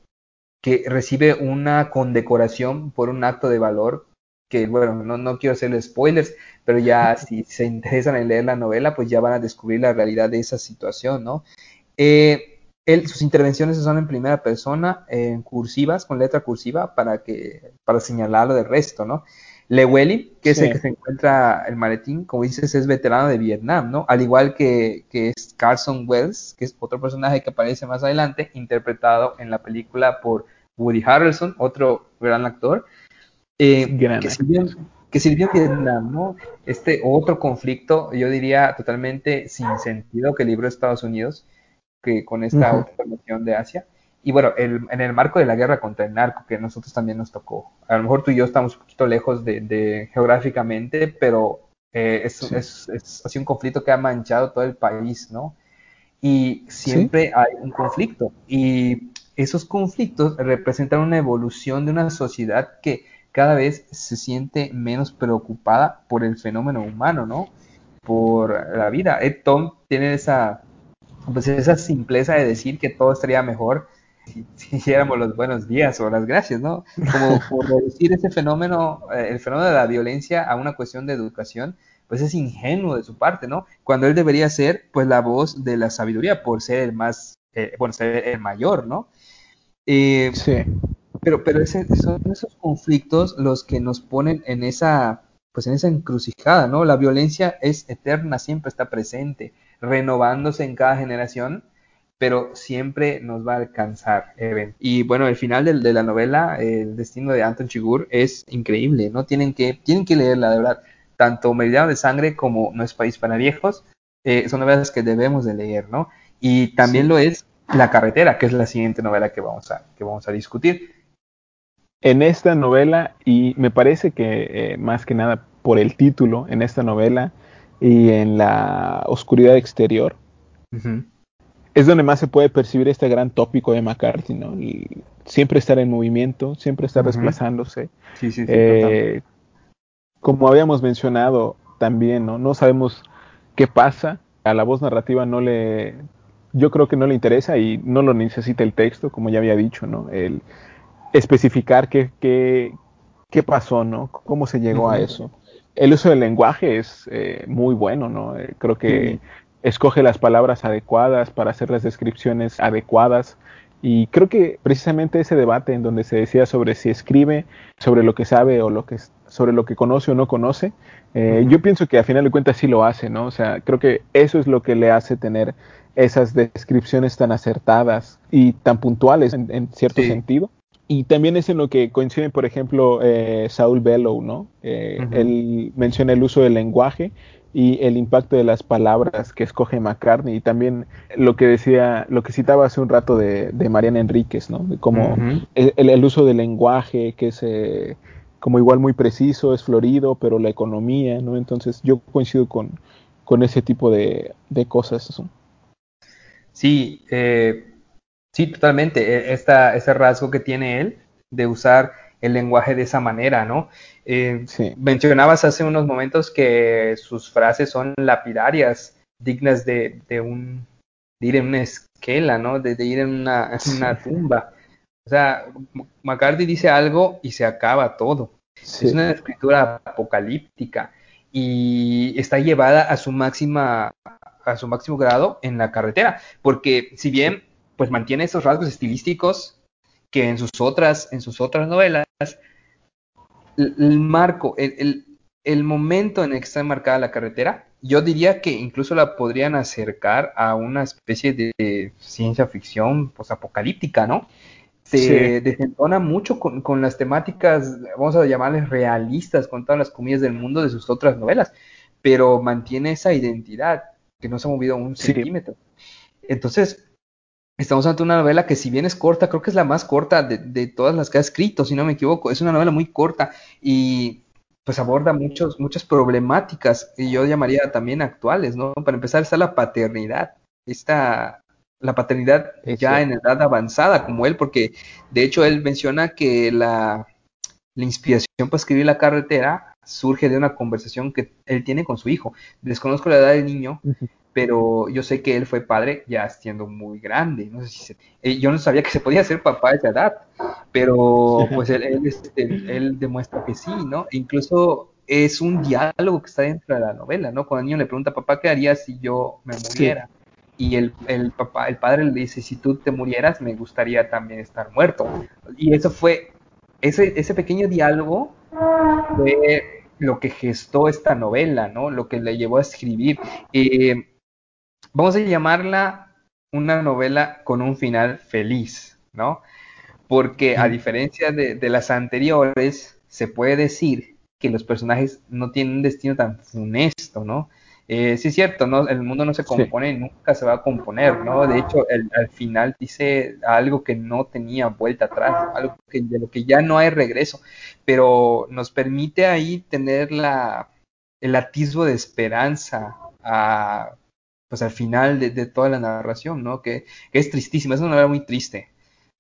S2: que recibe una condecoración por un acto de valor que, bueno, no, no quiero hacerle spoilers, pero ya si se interesan en leer la novela, pues ya van a descubrir la realidad de esa situación, ¿no? Eh, sus intervenciones son en primera persona, en cursivas, con letra cursiva, para que, para señalarlo del resto, ¿no? Lewelly, que es el que se encuentra el maletín, como dices, es veterano de Vietnam, ¿no? Al igual que, que es Carson Wells, que es otro personaje que aparece más adelante, interpretado en la película por Woody Harrelson, otro gran actor, eh, que, sirvió, que sirvió en Vietnam, ¿no? Este otro conflicto, yo diría totalmente sin sentido que libró Estados Unidos, que con esta uh de Asia. Y bueno, en el marco de la guerra contra el narco, que a nosotros también nos tocó. A lo mejor tú y yo estamos un poquito lejos de, geográficamente, pero eh, es, es, es, así un conflicto que ha manchado todo el país, ¿no? Y siempre hay un conflicto. Y esos conflictos representan una evolución de una sociedad que cada vez se siente menos preocupada por el fenómeno humano, ¿no? Por la vida. Ed Tom tiene esa pues esa simpleza de decir que todo estaría mejor si, hiciéramos los buenos días o las gracias, ¿no? Como por reducir ese fenómeno, eh, el fenómeno de la violencia a una cuestión de educación, pues es ingenuo de su parte, ¿no? Cuando él debería ser, pues, la voz de la sabiduría por ser el más, eh, bueno, ser el mayor, ¿no? Eh, sí. Pero, pero ese, son esos conflictos los que nos ponen en esa, pues en esa encrucijada, ¿no? La violencia es eterna, siempre está presente renovándose en cada generación, pero siempre nos va a alcanzar. Y bueno, el final de, la novela, El destino de Anton Chigur, es increíble, ¿no? Tienen que, tienen que leerla, de verdad. Tanto Meridiano de Sangre como No es País para Viejos eh, son novelas que debemos de leer, ¿no? Y también lo es La Carretera, que es la siguiente novela que vamos a, que vamos a discutir.
S3: En esta novela, y me parece que eh, más que nada por el título, en esta novela y en la oscuridad exterior, es donde más se puede percibir este gran tópico de McCarthy, ¿no? siempre estar en movimiento, siempre estar desplazándose. Eh, como habíamos mencionado también, ¿no? No sabemos qué pasa, a la voz narrativa no le, yo creo que no le interesa y no lo necesita el texto, como ya había dicho, ¿no? El especificar qué, qué, qué pasó, ¿no? Cómo se llegó a eso el uso del lenguaje es eh, muy bueno, ¿no? Eh, creo que escoge las palabras adecuadas para hacer las descripciones adecuadas. Y creo que precisamente ese debate en donde se decía sobre si escribe sobre lo que sabe o lo que sobre lo que conoce o no conoce, eh, yo pienso que a final de cuentas sí lo hace, ¿no? O sea, creo que eso es lo que le hace tener esas descripciones tan acertadas y tan puntuales en, cierto sentido. Y también es en lo que coincide, por ejemplo, eh, Saul Bellow, ¿no? Eh, él menciona el uso del lenguaje y el impacto de las palabras que escoge McCartney y también lo que decía, lo que citaba hace un rato de, Mariana Enríquez, ¿no? De cómo el, uso del lenguaje que es eh, como igual muy preciso, es florido, pero la economía, ¿no? Entonces yo coincido con, con ese tipo de, cosas.
S2: Sí, eh, sí, totalmente. E, esta, ese rasgo que tiene él de usar el lenguaje de esa manera, ¿no? Eh, mencionabas hace unos momentos que sus frases son lapidarias, dignas de, un de ir en una esquela, ¿no? De, ir en una, tumba. O sea, McCarthy dice algo y se acaba todo. Es una escritura apocalíptica y está llevada a su máxima a su máximo grado en la carretera, porque si bien pues mantiene esos rasgos estilísticos que en sus otras en sus otras novelas el, marco, el, el, momento en el que está enmarcada la carretera, yo diría que incluso la podrían acercar a una especie de ciencia ficción posapocalíptica, ¿no? Se desentona mucho con, con, las temáticas, vamos a llamarles realistas, con todas las comidas del mundo de sus otras novelas, pero mantiene esa identidad que no se ha movido un centímetro. Entonces, Estamos ante una novela que si bien es corta, creo que es la más corta de, todas las que ha escrito, si no me equivoco. Es una novela muy corta y pues aborda muchos, muchas problemáticas que yo llamaría también actuales, ¿no? Para empezar está la paternidad, está la paternidad ya en edad avanzada como él, porque de hecho él menciona que la, la inspiración para escribir La carretera surge de una conversación que él tiene con su hijo. Desconozco la edad del niño, pero yo sé que él fue padre ya siendo muy grande. No sé si eh, yo no sabía que se podía ser papá a esa edad, pero pues él, este, él, demuestra que sí, ¿no? E incluso es un diálogo que está dentro de la novela, ¿no? Cuando el niño le pregunta, papá, ¿qué harías si yo me muriera? Y el, el, papá, el padre le dice, si tú te murieras, me gustaría también estar muerto. Y eso fue, ese, ese pequeño diálogo fue lo que gestó esta novela, ¿no? Lo que le llevó a escribir. Eh, vamos a llamarla una novela con un final feliz, ¿no? Porque a diferencia de, las anteriores, se puede decir que los personajes no tienen un destino tan funesto, ¿no? Eh, sí es cierto, ¿no? El mundo no se compone, y nunca se va a componer, ¿no? De hecho, al final dice algo que no tenía vuelta atrás, algo que, de lo que ya no hay regreso, pero nos permite ahí tener la, el atisbo de esperanza a, pues al final de, toda la narración, ¿no? Que, es tristísima, es una novela muy triste.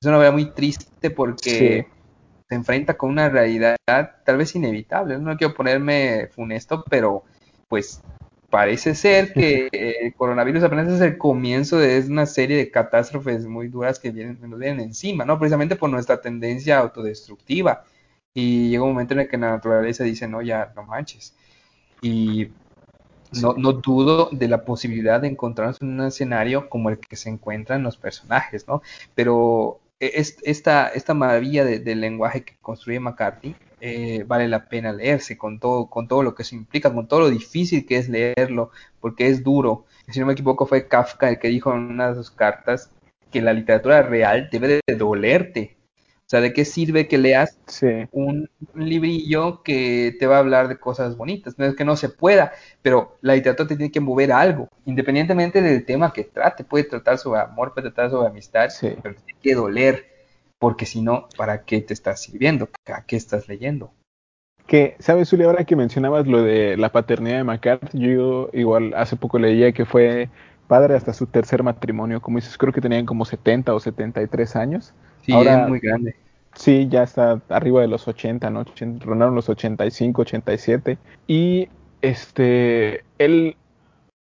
S2: Es una novela muy triste porque se enfrenta con una realidad tal vez inevitable. No quiero ponerme funesto, pero pues parece ser que el coronavirus apenas es el comienzo de una serie de catástrofes muy duras que vienen, nos vienen encima, ¿no? Precisamente por nuestra tendencia autodestructiva. Y llega un momento en el que la naturaleza dice, no, ya no manches. Y no, no, dudo de la posibilidad de encontrarnos en un escenario como el que se encuentran los personajes, ¿no? Pero e, es, esta, maravilla del lenguaje que construye McCarthy eh, vale la pena leerse con todo, con todo lo que eso implica, con todo lo difícil que es leerlo, porque es duro. Si no me equivoco, fue Kafka el que dijo en una de sus cartas que la literatura real debe de dolerte, o sea, ¿de qué sirve que leas un, librillo que te va a hablar de cosas bonitas? No es que no se pueda, pero la literatura te tiene que mover a algo, independientemente del tema que trate. Puede tratar sobre amor, puede tratar sobre amistad, pero tiene que doler, porque si no, ¿para qué te estás sirviendo? ¿A qué estás leyendo?
S3: Que, ¿sabes, Uli? Ahora que mencionabas lo de la paternidad de McCarthy, yo igual hace poco leía que fue padre hasta su tercer matrimonio. Como dices, creo que tenían como 70 o 73 años.
S2: Sí, Ahora, es muy grande.
S3: Sí, ya está arriba de los 80, ¿no? Rondaron los 85, 87. Y este, él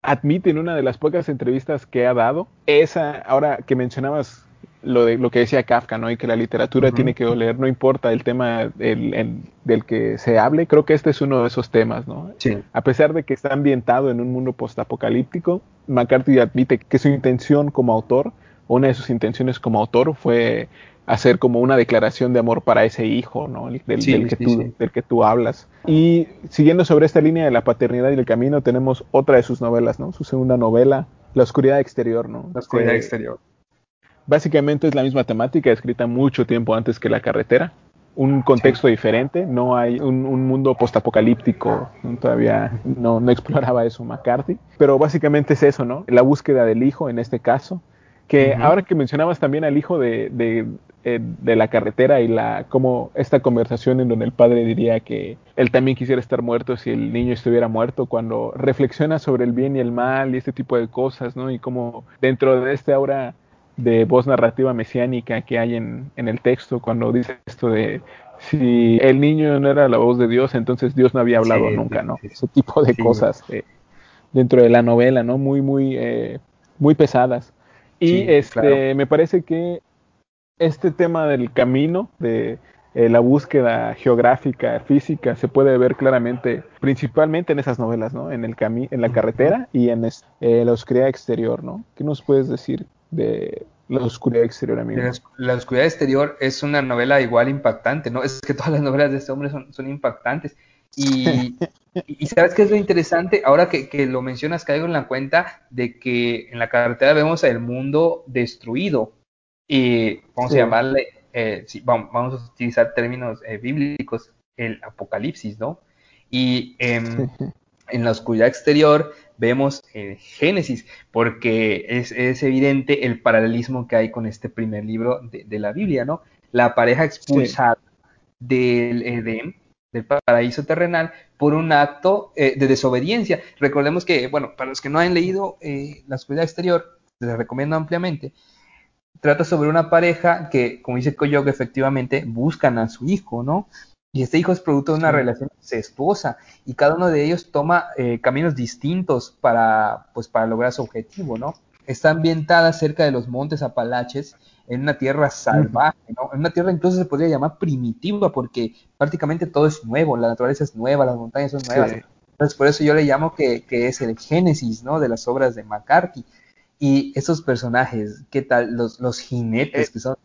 S3: admite en una de las pocas entrevistas que ha dado, esa, ahora que mencionabas lo, de, lo que decía Kafka, ¿no? Y que la literatura tiene que oler, no importa el tema del que se hable, creo que este es uno de esos temas, ¿no?
S2: Sí.
S3: A pesar de que está ambientado en un mundo postapocalíptico, McCarthy admite que su intención como autor, una de sus intenciones como autor fue hacer como una declaración de amor para ese hijo, ¿no? Del, que tú, del, que tú, hablas. Y siguiendo sobre esta línea de la paternidad y el camino, tenemos otra de sus novelas, ¿no? Su segunda novela, La oscuridad exterior, ¿no?
S2: La oscuridad exterior.
S3: Básicamente es la misma temática, escrita mucho tiempo antes que La carretera. Un contexto diferente, no hay un, mundo postapocalíptico, todavía no, no exploraba eso McCarthy, pero básicamente es eso, ¿no? La búsqueda del hijo en este caso, que ahora que mencionabas también al hijo de, eh, de, la carretera y la como esta conversación en donde el padre diría que él también quisiera estar muerto si el niño estuviera muerto, cuando reflexiona sobre el bien y el mal y este tipo de cosas, ¿no? Y como dentro de este aura de voz narrativa mesiánica que hay en, en el texto, cuando dice esto de si el niño no era la voz de Dios, entonces Dios no había hablado nunca, ¿no? Ese tipo de cosas eh, dentro de la novela, ¿no? Muy, muy, eh, muy pesadas. Y este, me parece que este tema del camino, de eh, la búsqueda geográfica, física, se puede ver claramente, principalmente en esas novelas, ¿no? En, el en la carretera y en eh, la oscuridad exterior, ¿no? ¿Qué nos puedes decir de la oscuridad exterior, amigo?
S2: La, oscuridad exterior es una novela igual impactante, ¿no? Es que todas las novelas de este hombre son, son impactantes. Y, y, sabes qué es lo interesante, ahora que, que, lo mencionas, caigo en la cuenta de que en la carretera vemos el mundo destruido. Y vamos a llamarle, eh, vamos, vamos, a utilizar términos eh, bíblicos, el apocalipsis, ¿no? Y em, en la oscuridad exterior vemos eh, Génesis, porque es, es, evidente el paralelismo que hay con este primer libro de, de la Biblia, ¿no? La pareja expulsada del Edén del paraíso terrenal por un acto eh, de desobediencia. Recordemos que, bueno, para los que no han leído eh, La oscuridad exterior, les recomiendo ampliamente, trata sobre una pareja que, como dice Coyog, efectivamente buscan a su hijo, ¿no? Y este hijo es producto de una relación incestuosa y cada uno de ellos toma eh, caminos distintos para, pues, para lograr su objetivo, ¿no? Está ambientada cerca de los montes Apalaches en una tierra salvaje, ¿no? En una tierra incluso se podría llamar primitiva porque prácticamente todo es nuevo, la naturaleza es nueva, las montañas son nuevas. Entonces por eso yo le llamo que, que, es el génesis, ¿no? De las obras de McCarthy. Y esos personajes, ¿qué tal? Los, los jinetes, eh, que son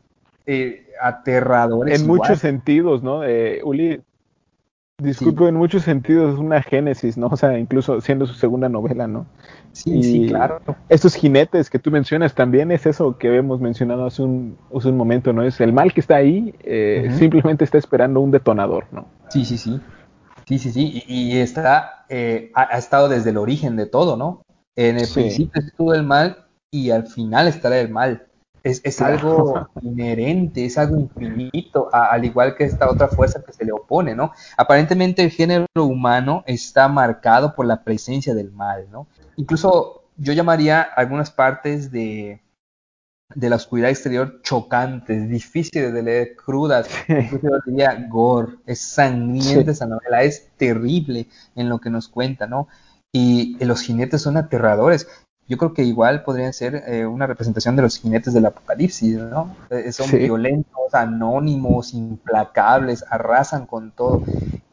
S2: eh, aterradores.
S3: En muchos sentidos, ¿no? Eh, Uli, disculpe, en muchos sentidos es una génesis, ¿no? O sea, incluso siendo su segunda novela, ¿no?
S2: Sí, sí, claro.
S3: Estos jinetes que tú mencionas también es eso que hemos mencionado hace un, hace un momento, ¿no? Es el mal que está ahí, eh, simplemente está esperando un detonador, ¿no?
S2: Sí, sí, sí. Sí, sí, sí. Y, está, eh, ha, estado desde el origen de todo, ¿no? En el principio estuvo el mal y al final estará el mal. Es, es algo inherente, es algo infinito, al igual que esta otra fuerza que se le opone, ¿no? Aparentemente el género humano está marcado por la presencia del mal, ¿no? Incluso yo llamaría algunas partes de, de la oscuridad exterior chocantes, difíciles de leer, crudas, yo diría gore, es sangrienta esa novela, es terrible en lo que nos cuenta, ¿no? Y los jinetes son aterradores yo creo que igual podrían ser eh, una representación de los jinetes del apocalipsis, ¿no? Eh, son violentos, anónimos, implacables, arrasan con todo.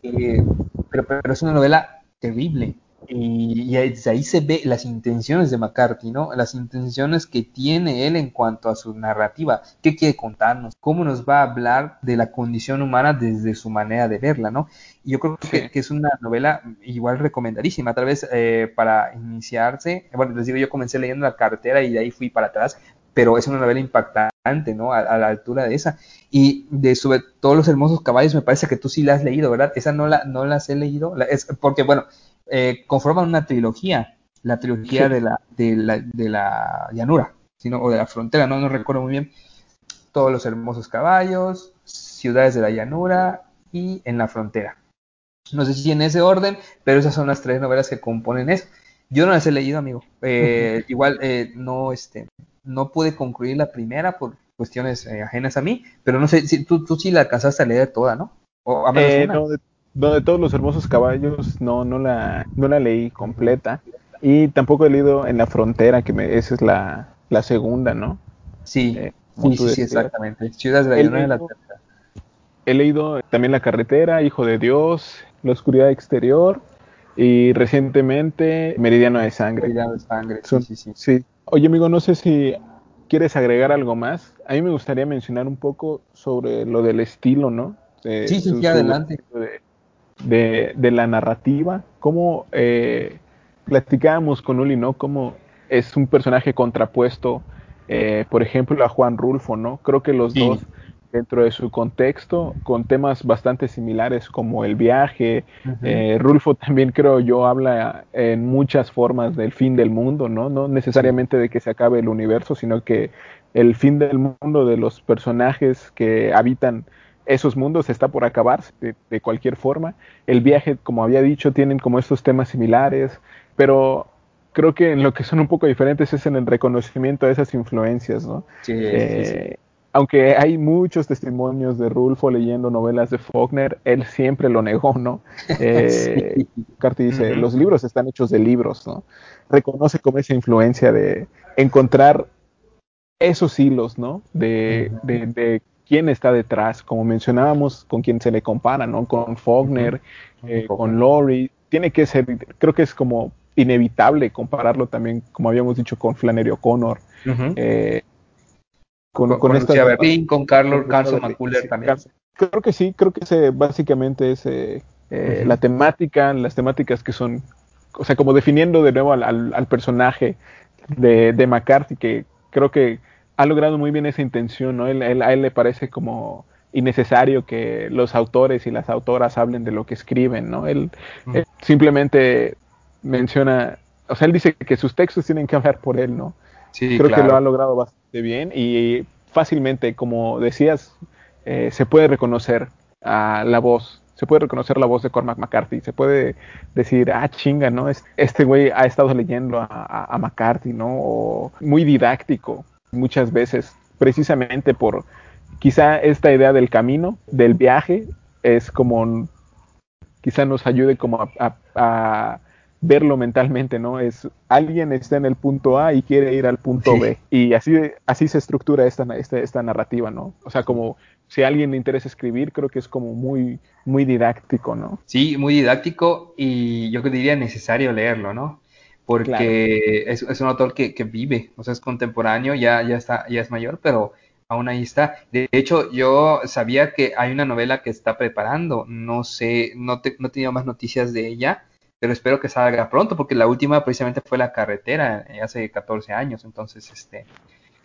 S2: Eh, pero, pero es una novela terrible, y, desde ahí se ve las intenciones de McCarthy, ¿no? Las intenciones que tiene él en cuanto a su narrativa. ¿Qué quiere contarnos? ¿Cómo nos va a hablar de la condición humana desde su manera de verla, ¿no? Y yo creo que, es una novela igual recomendadísima, tal vez eh, para iniciarse. Bueno, les digo, yo comencé leyendo La cartera y de ahí fui para atrás, pero es una novela impactante, ¿no? A, la altura de esa. Y de sobre todos los hermosos caballos, me parece que tú sí la has leído, ¿verdad? Esa no la no las he leído, es porque bueno, eh, conforman una trilogía, la trilogía de, la, de, la, de la llanura, sino, o de la frontera, no, no recuerdo muy bien. Todos los hermosos caballos, ciudades de la llanura y en la frontera. No sé si en ese orden, pero esas son las tres novelas que componen eso. Yo no las he leído, amigo. Eh, igual eh, no, este, no pude concluir la primera por cuestiones ajenas a mí, pero no sé si tú, tú sí la alcanzaste a leer toda, ¿no?
S3: O a menos no, de todos los hermosos caballos, no, no la, no la leí completa. Y tampoco he leído En la frontera, que me, esa es la, la segunda, ¿no?
S2: Sí. Eh, Sí, sí, sí, exactamente. Ciudades de la de la Tercera.
S3: He leído también La Carretera, Hijo de Dios, La Oscuridad Exterior y recientemente Meridiano de Sangre.
S2: Meridiano de Sangre, sí, sí, sí.
S3: sí. Oye, amigo, no sé si quieres agregar algo más. A mí me gustaría mencionar un poco sobre lo del estilo, ¿no?
S2: sí, sí, sí, adelante.
S3: De, de, la narrativa, cómo eh, platicábamos con Uli, ¿no? Cómo es un personaje contrapuesto, eh, por ejemplo, a Juan Rulfo, ¿no? Creo que los dos dentro de su contexto, con temas bastante similares como el viaje. Eh, Rulfo también creo yo habla en muchas formas del fin del mundo, ¿no? No necesariamente de que se acabe el universo, sino que el fin del mundo de los personajes que habitan esos mundos está por acabarse de, de cualquier forma. El viaje, como había dicho, tienen como estos temas similares, pero creo que en lo que son un poco diferentes es en el reconocimiento de esas influencias, ¿no?
S2: Sí, sí, sí
S3: eh, aunque hay muchos testimonios de Rulfo leyendo novelas de Faulkner, él siempre lo negó, ¿no? Eh, Carty dice, los libros están hechos de libros, ¿no? Reconoce como esa influencia de encontrar esos hilos, ¿no? De, de, quién está detrás, como mencionábamos, con quién se le compara, ¿no? Con Faulkner, eh, con Laurie, tiene que ser, creo que es como inevitable compararlo también, como habíamos dicho, con Flannery O'Connor.
S2: eh, con, con, con esta, Berlín, con Carlos Carson McCuller también.
S3: Creo que sí, creo que ese básicamente es eh, eh, la temática, las temáticas que son, o sea, como definiendo de nuevo al, al, personaje de, de, McCarthy, que creo que ha logrado muy bien esa intención, ¿no? Él, él, a él le parece como innecesario que los autores y las autoras hablen de lo que escriben, ¿no? Él, él simplemente menciona, o sea, él dice que sus textos tienen que hablar por él, ¿no?
S2: Sí,
S3: Creo
S2: claro.
S3: que lo ha logrado bastante bien y fácilmente, como decías, eh, se puede reconocer a la voz, se puede reconocer la voz de Cormac McCarthy, se puede decir, ah, chinga, ¿no? Este güey ha estado leyendo a, a, a McCarthy, ¿no? O muy didáctico muchas veces, precisamente por quizá esta idea del camino, del viaje, es como quizá nos ayude como a, a, a verlo mentalmente, ¿no? Es alguien está en el punto A y quiere ir al punto sí. B. Y así, así se estructura esta, esta, esta, narrativa, ¿no? O sea, como si a alguien le interesa escribir, creo que es como muy, muy didáctico, ¿no?
S2: Sí, muy didáctico y yo diría necesario leerlo, ¿no? Porque claro. es, es, un autor que, que, vive, o sea, es contemporáneo, ya, ya, está, ya es mayor, pero aún ahí está. De hecho, yo sabía que hay una novela que está preparando, no sé, no, te, no he tenido más noticias de ella, pero espero que salga pronto, porque la última precisamente fue La Carretera, eh, hace 14 años, entonces, este...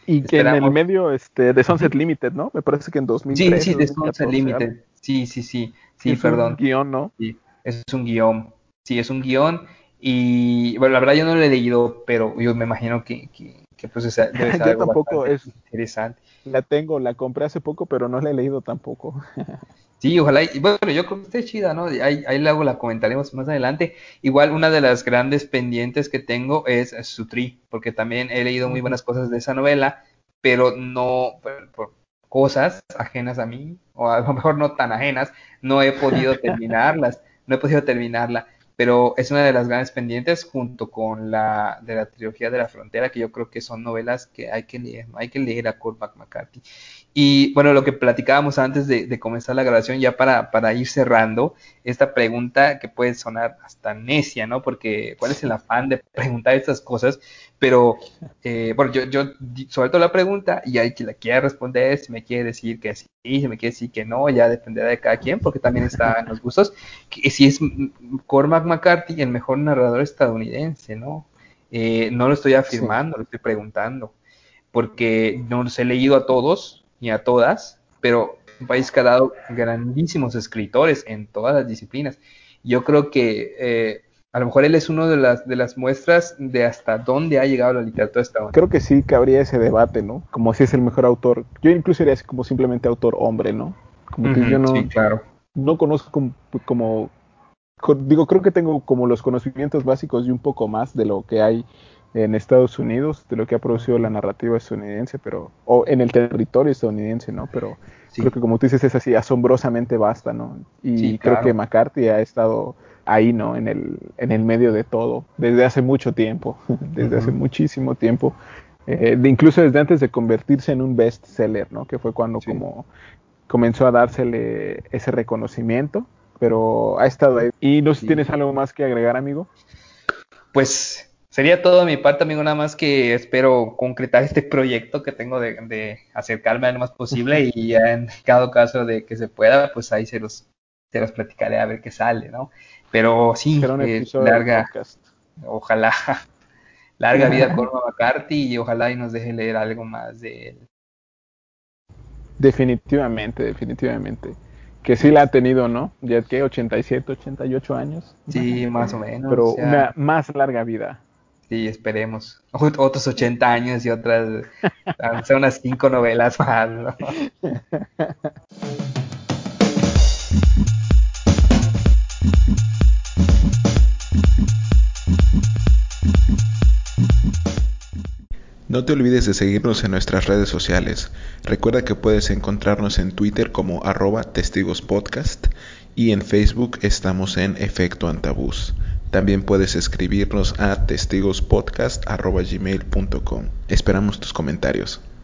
S3: Y que esperamos... en el medio este, de Sunset Limited, ¿no? Me parece que en 2013.
S2: Sí, sí, de Sunset Limited, sí, sí, sí, sí,
S3: es
S2: perdón.
S3: un guion, ¿no?
S2: Sí, es un guion, sí, es un guion, y bueno, la verdad yo no lo he leído, pero yo me imagino que, que, que pues es, debe ser
S3: yo
S2: algo
S3: tampoco es,
S2: interesante.
S3: La tengo, la compré hace poco, pero no la he leído tampoco.
S2: Sí, ojalá. Y bueno, yo creo que esté chida, ¿no? Ahí, ahí luego la comentaremos más adelante. Igual, una de las grandes pendientes que tengo es Sutri, porque también he leído muy buenas cosas de esa novela, pero no por, por cosas ajenas a mí, o a lo mejor no tan ajenas, no he podido terminarlas, no he podido terminarla. Pero es una de las grandes pendientes junto con la de la trilogía de la frontera, que yo creo que son novelas que hay que leer, hay que leer a Cormac McCarthy. Y bueno, lo que platicábamos antes de, de comenzar la grabación, ya para, para, ir cerrando, esta pregunta que puede sonar hasta necia, ¿no? Porque cuál es el afán de preguntar estas cosas, pero eh, bueno, yo, yo suelto la pregunta y hay quien la quiera responder, si me quiere decir que sí, si me quiere decir que no, ya dependerá de cada quien, porque también está en los gustos, que si es Cormac McCarthy el mejor narrador estadounidense, ¿no? Eh, no lo estoy afirmando, sí. lo estoy preguntando, porque no los he leído a todos, ni a todas, pero un país que ha dado grandísimos escritores en todas las disciplinas. Yo creo que eh, a lo mejor él es uno de las, de las muestras de hasta dónde ha llegado la literatura estadounidense.
S3: Creo que sí cabría ese debate, ¿no? Como si es el mejor autor. Yo incluso diría como simplemente autor hombre, ¿no? Como que uh -huh, yo no,
S2: sí, claro.
S3: no conozco como, como, digo, creo que tengo como los conocimientos básicos y un poco más de lo que hay en Estados Unidos, de lo que ha producido la narrativa estadounidense, pero, o en el territorio estadounidense, ¿no? Pero sí. creo que como tú dices es así, asombrosamente basta, ¿no? Y sí, creo claro. que McCarthy ha estado ahí, ¿no? En el, en el medio de todo, desde hace mucho tiempo, desde uh -huh. hace muchísimo tiempo. Eh, de incluso desde antes de convertirse en un bestseller, ¿no? Que fue cuando como comenzó a dársele ese reconocimiento, pero ha estado ahí. ¿Y no sé si tienes algo más que agregar, amigo?
S2: Pues sería todo de mi parte, amigo, nada más que espero concretar este proyecto que tengo de, acercarme a lo más posible y ya en cada caso de que se pueda, pues ahí se los, se los platicaré a ver qué sale, ¿no? Pero sí, eh, larga, ojalá, larga vida con McCarthy y ojalá y nos deje leer algo más de él.
S3: Definitivamente, definitivamente. Que sí la ha tenido, ¿no? Ya que 87, 88 años.
S2: Sí, más o menos.
S3: Pero una más larga vida.
S2: Sí, esperemos. Otros 80 años y otras, son unas cinco novelas más. ¿no?
S1: No te olvides de seguirnos en nuestras redes sociales. Recuerda que puedes encontrarnos en Twitter como arroba testigospodcast y en Facebook estamos en Efecto Antabús. También puedes escribirnos a testigospodcast.gmail.com. Esperamos tus comentarios.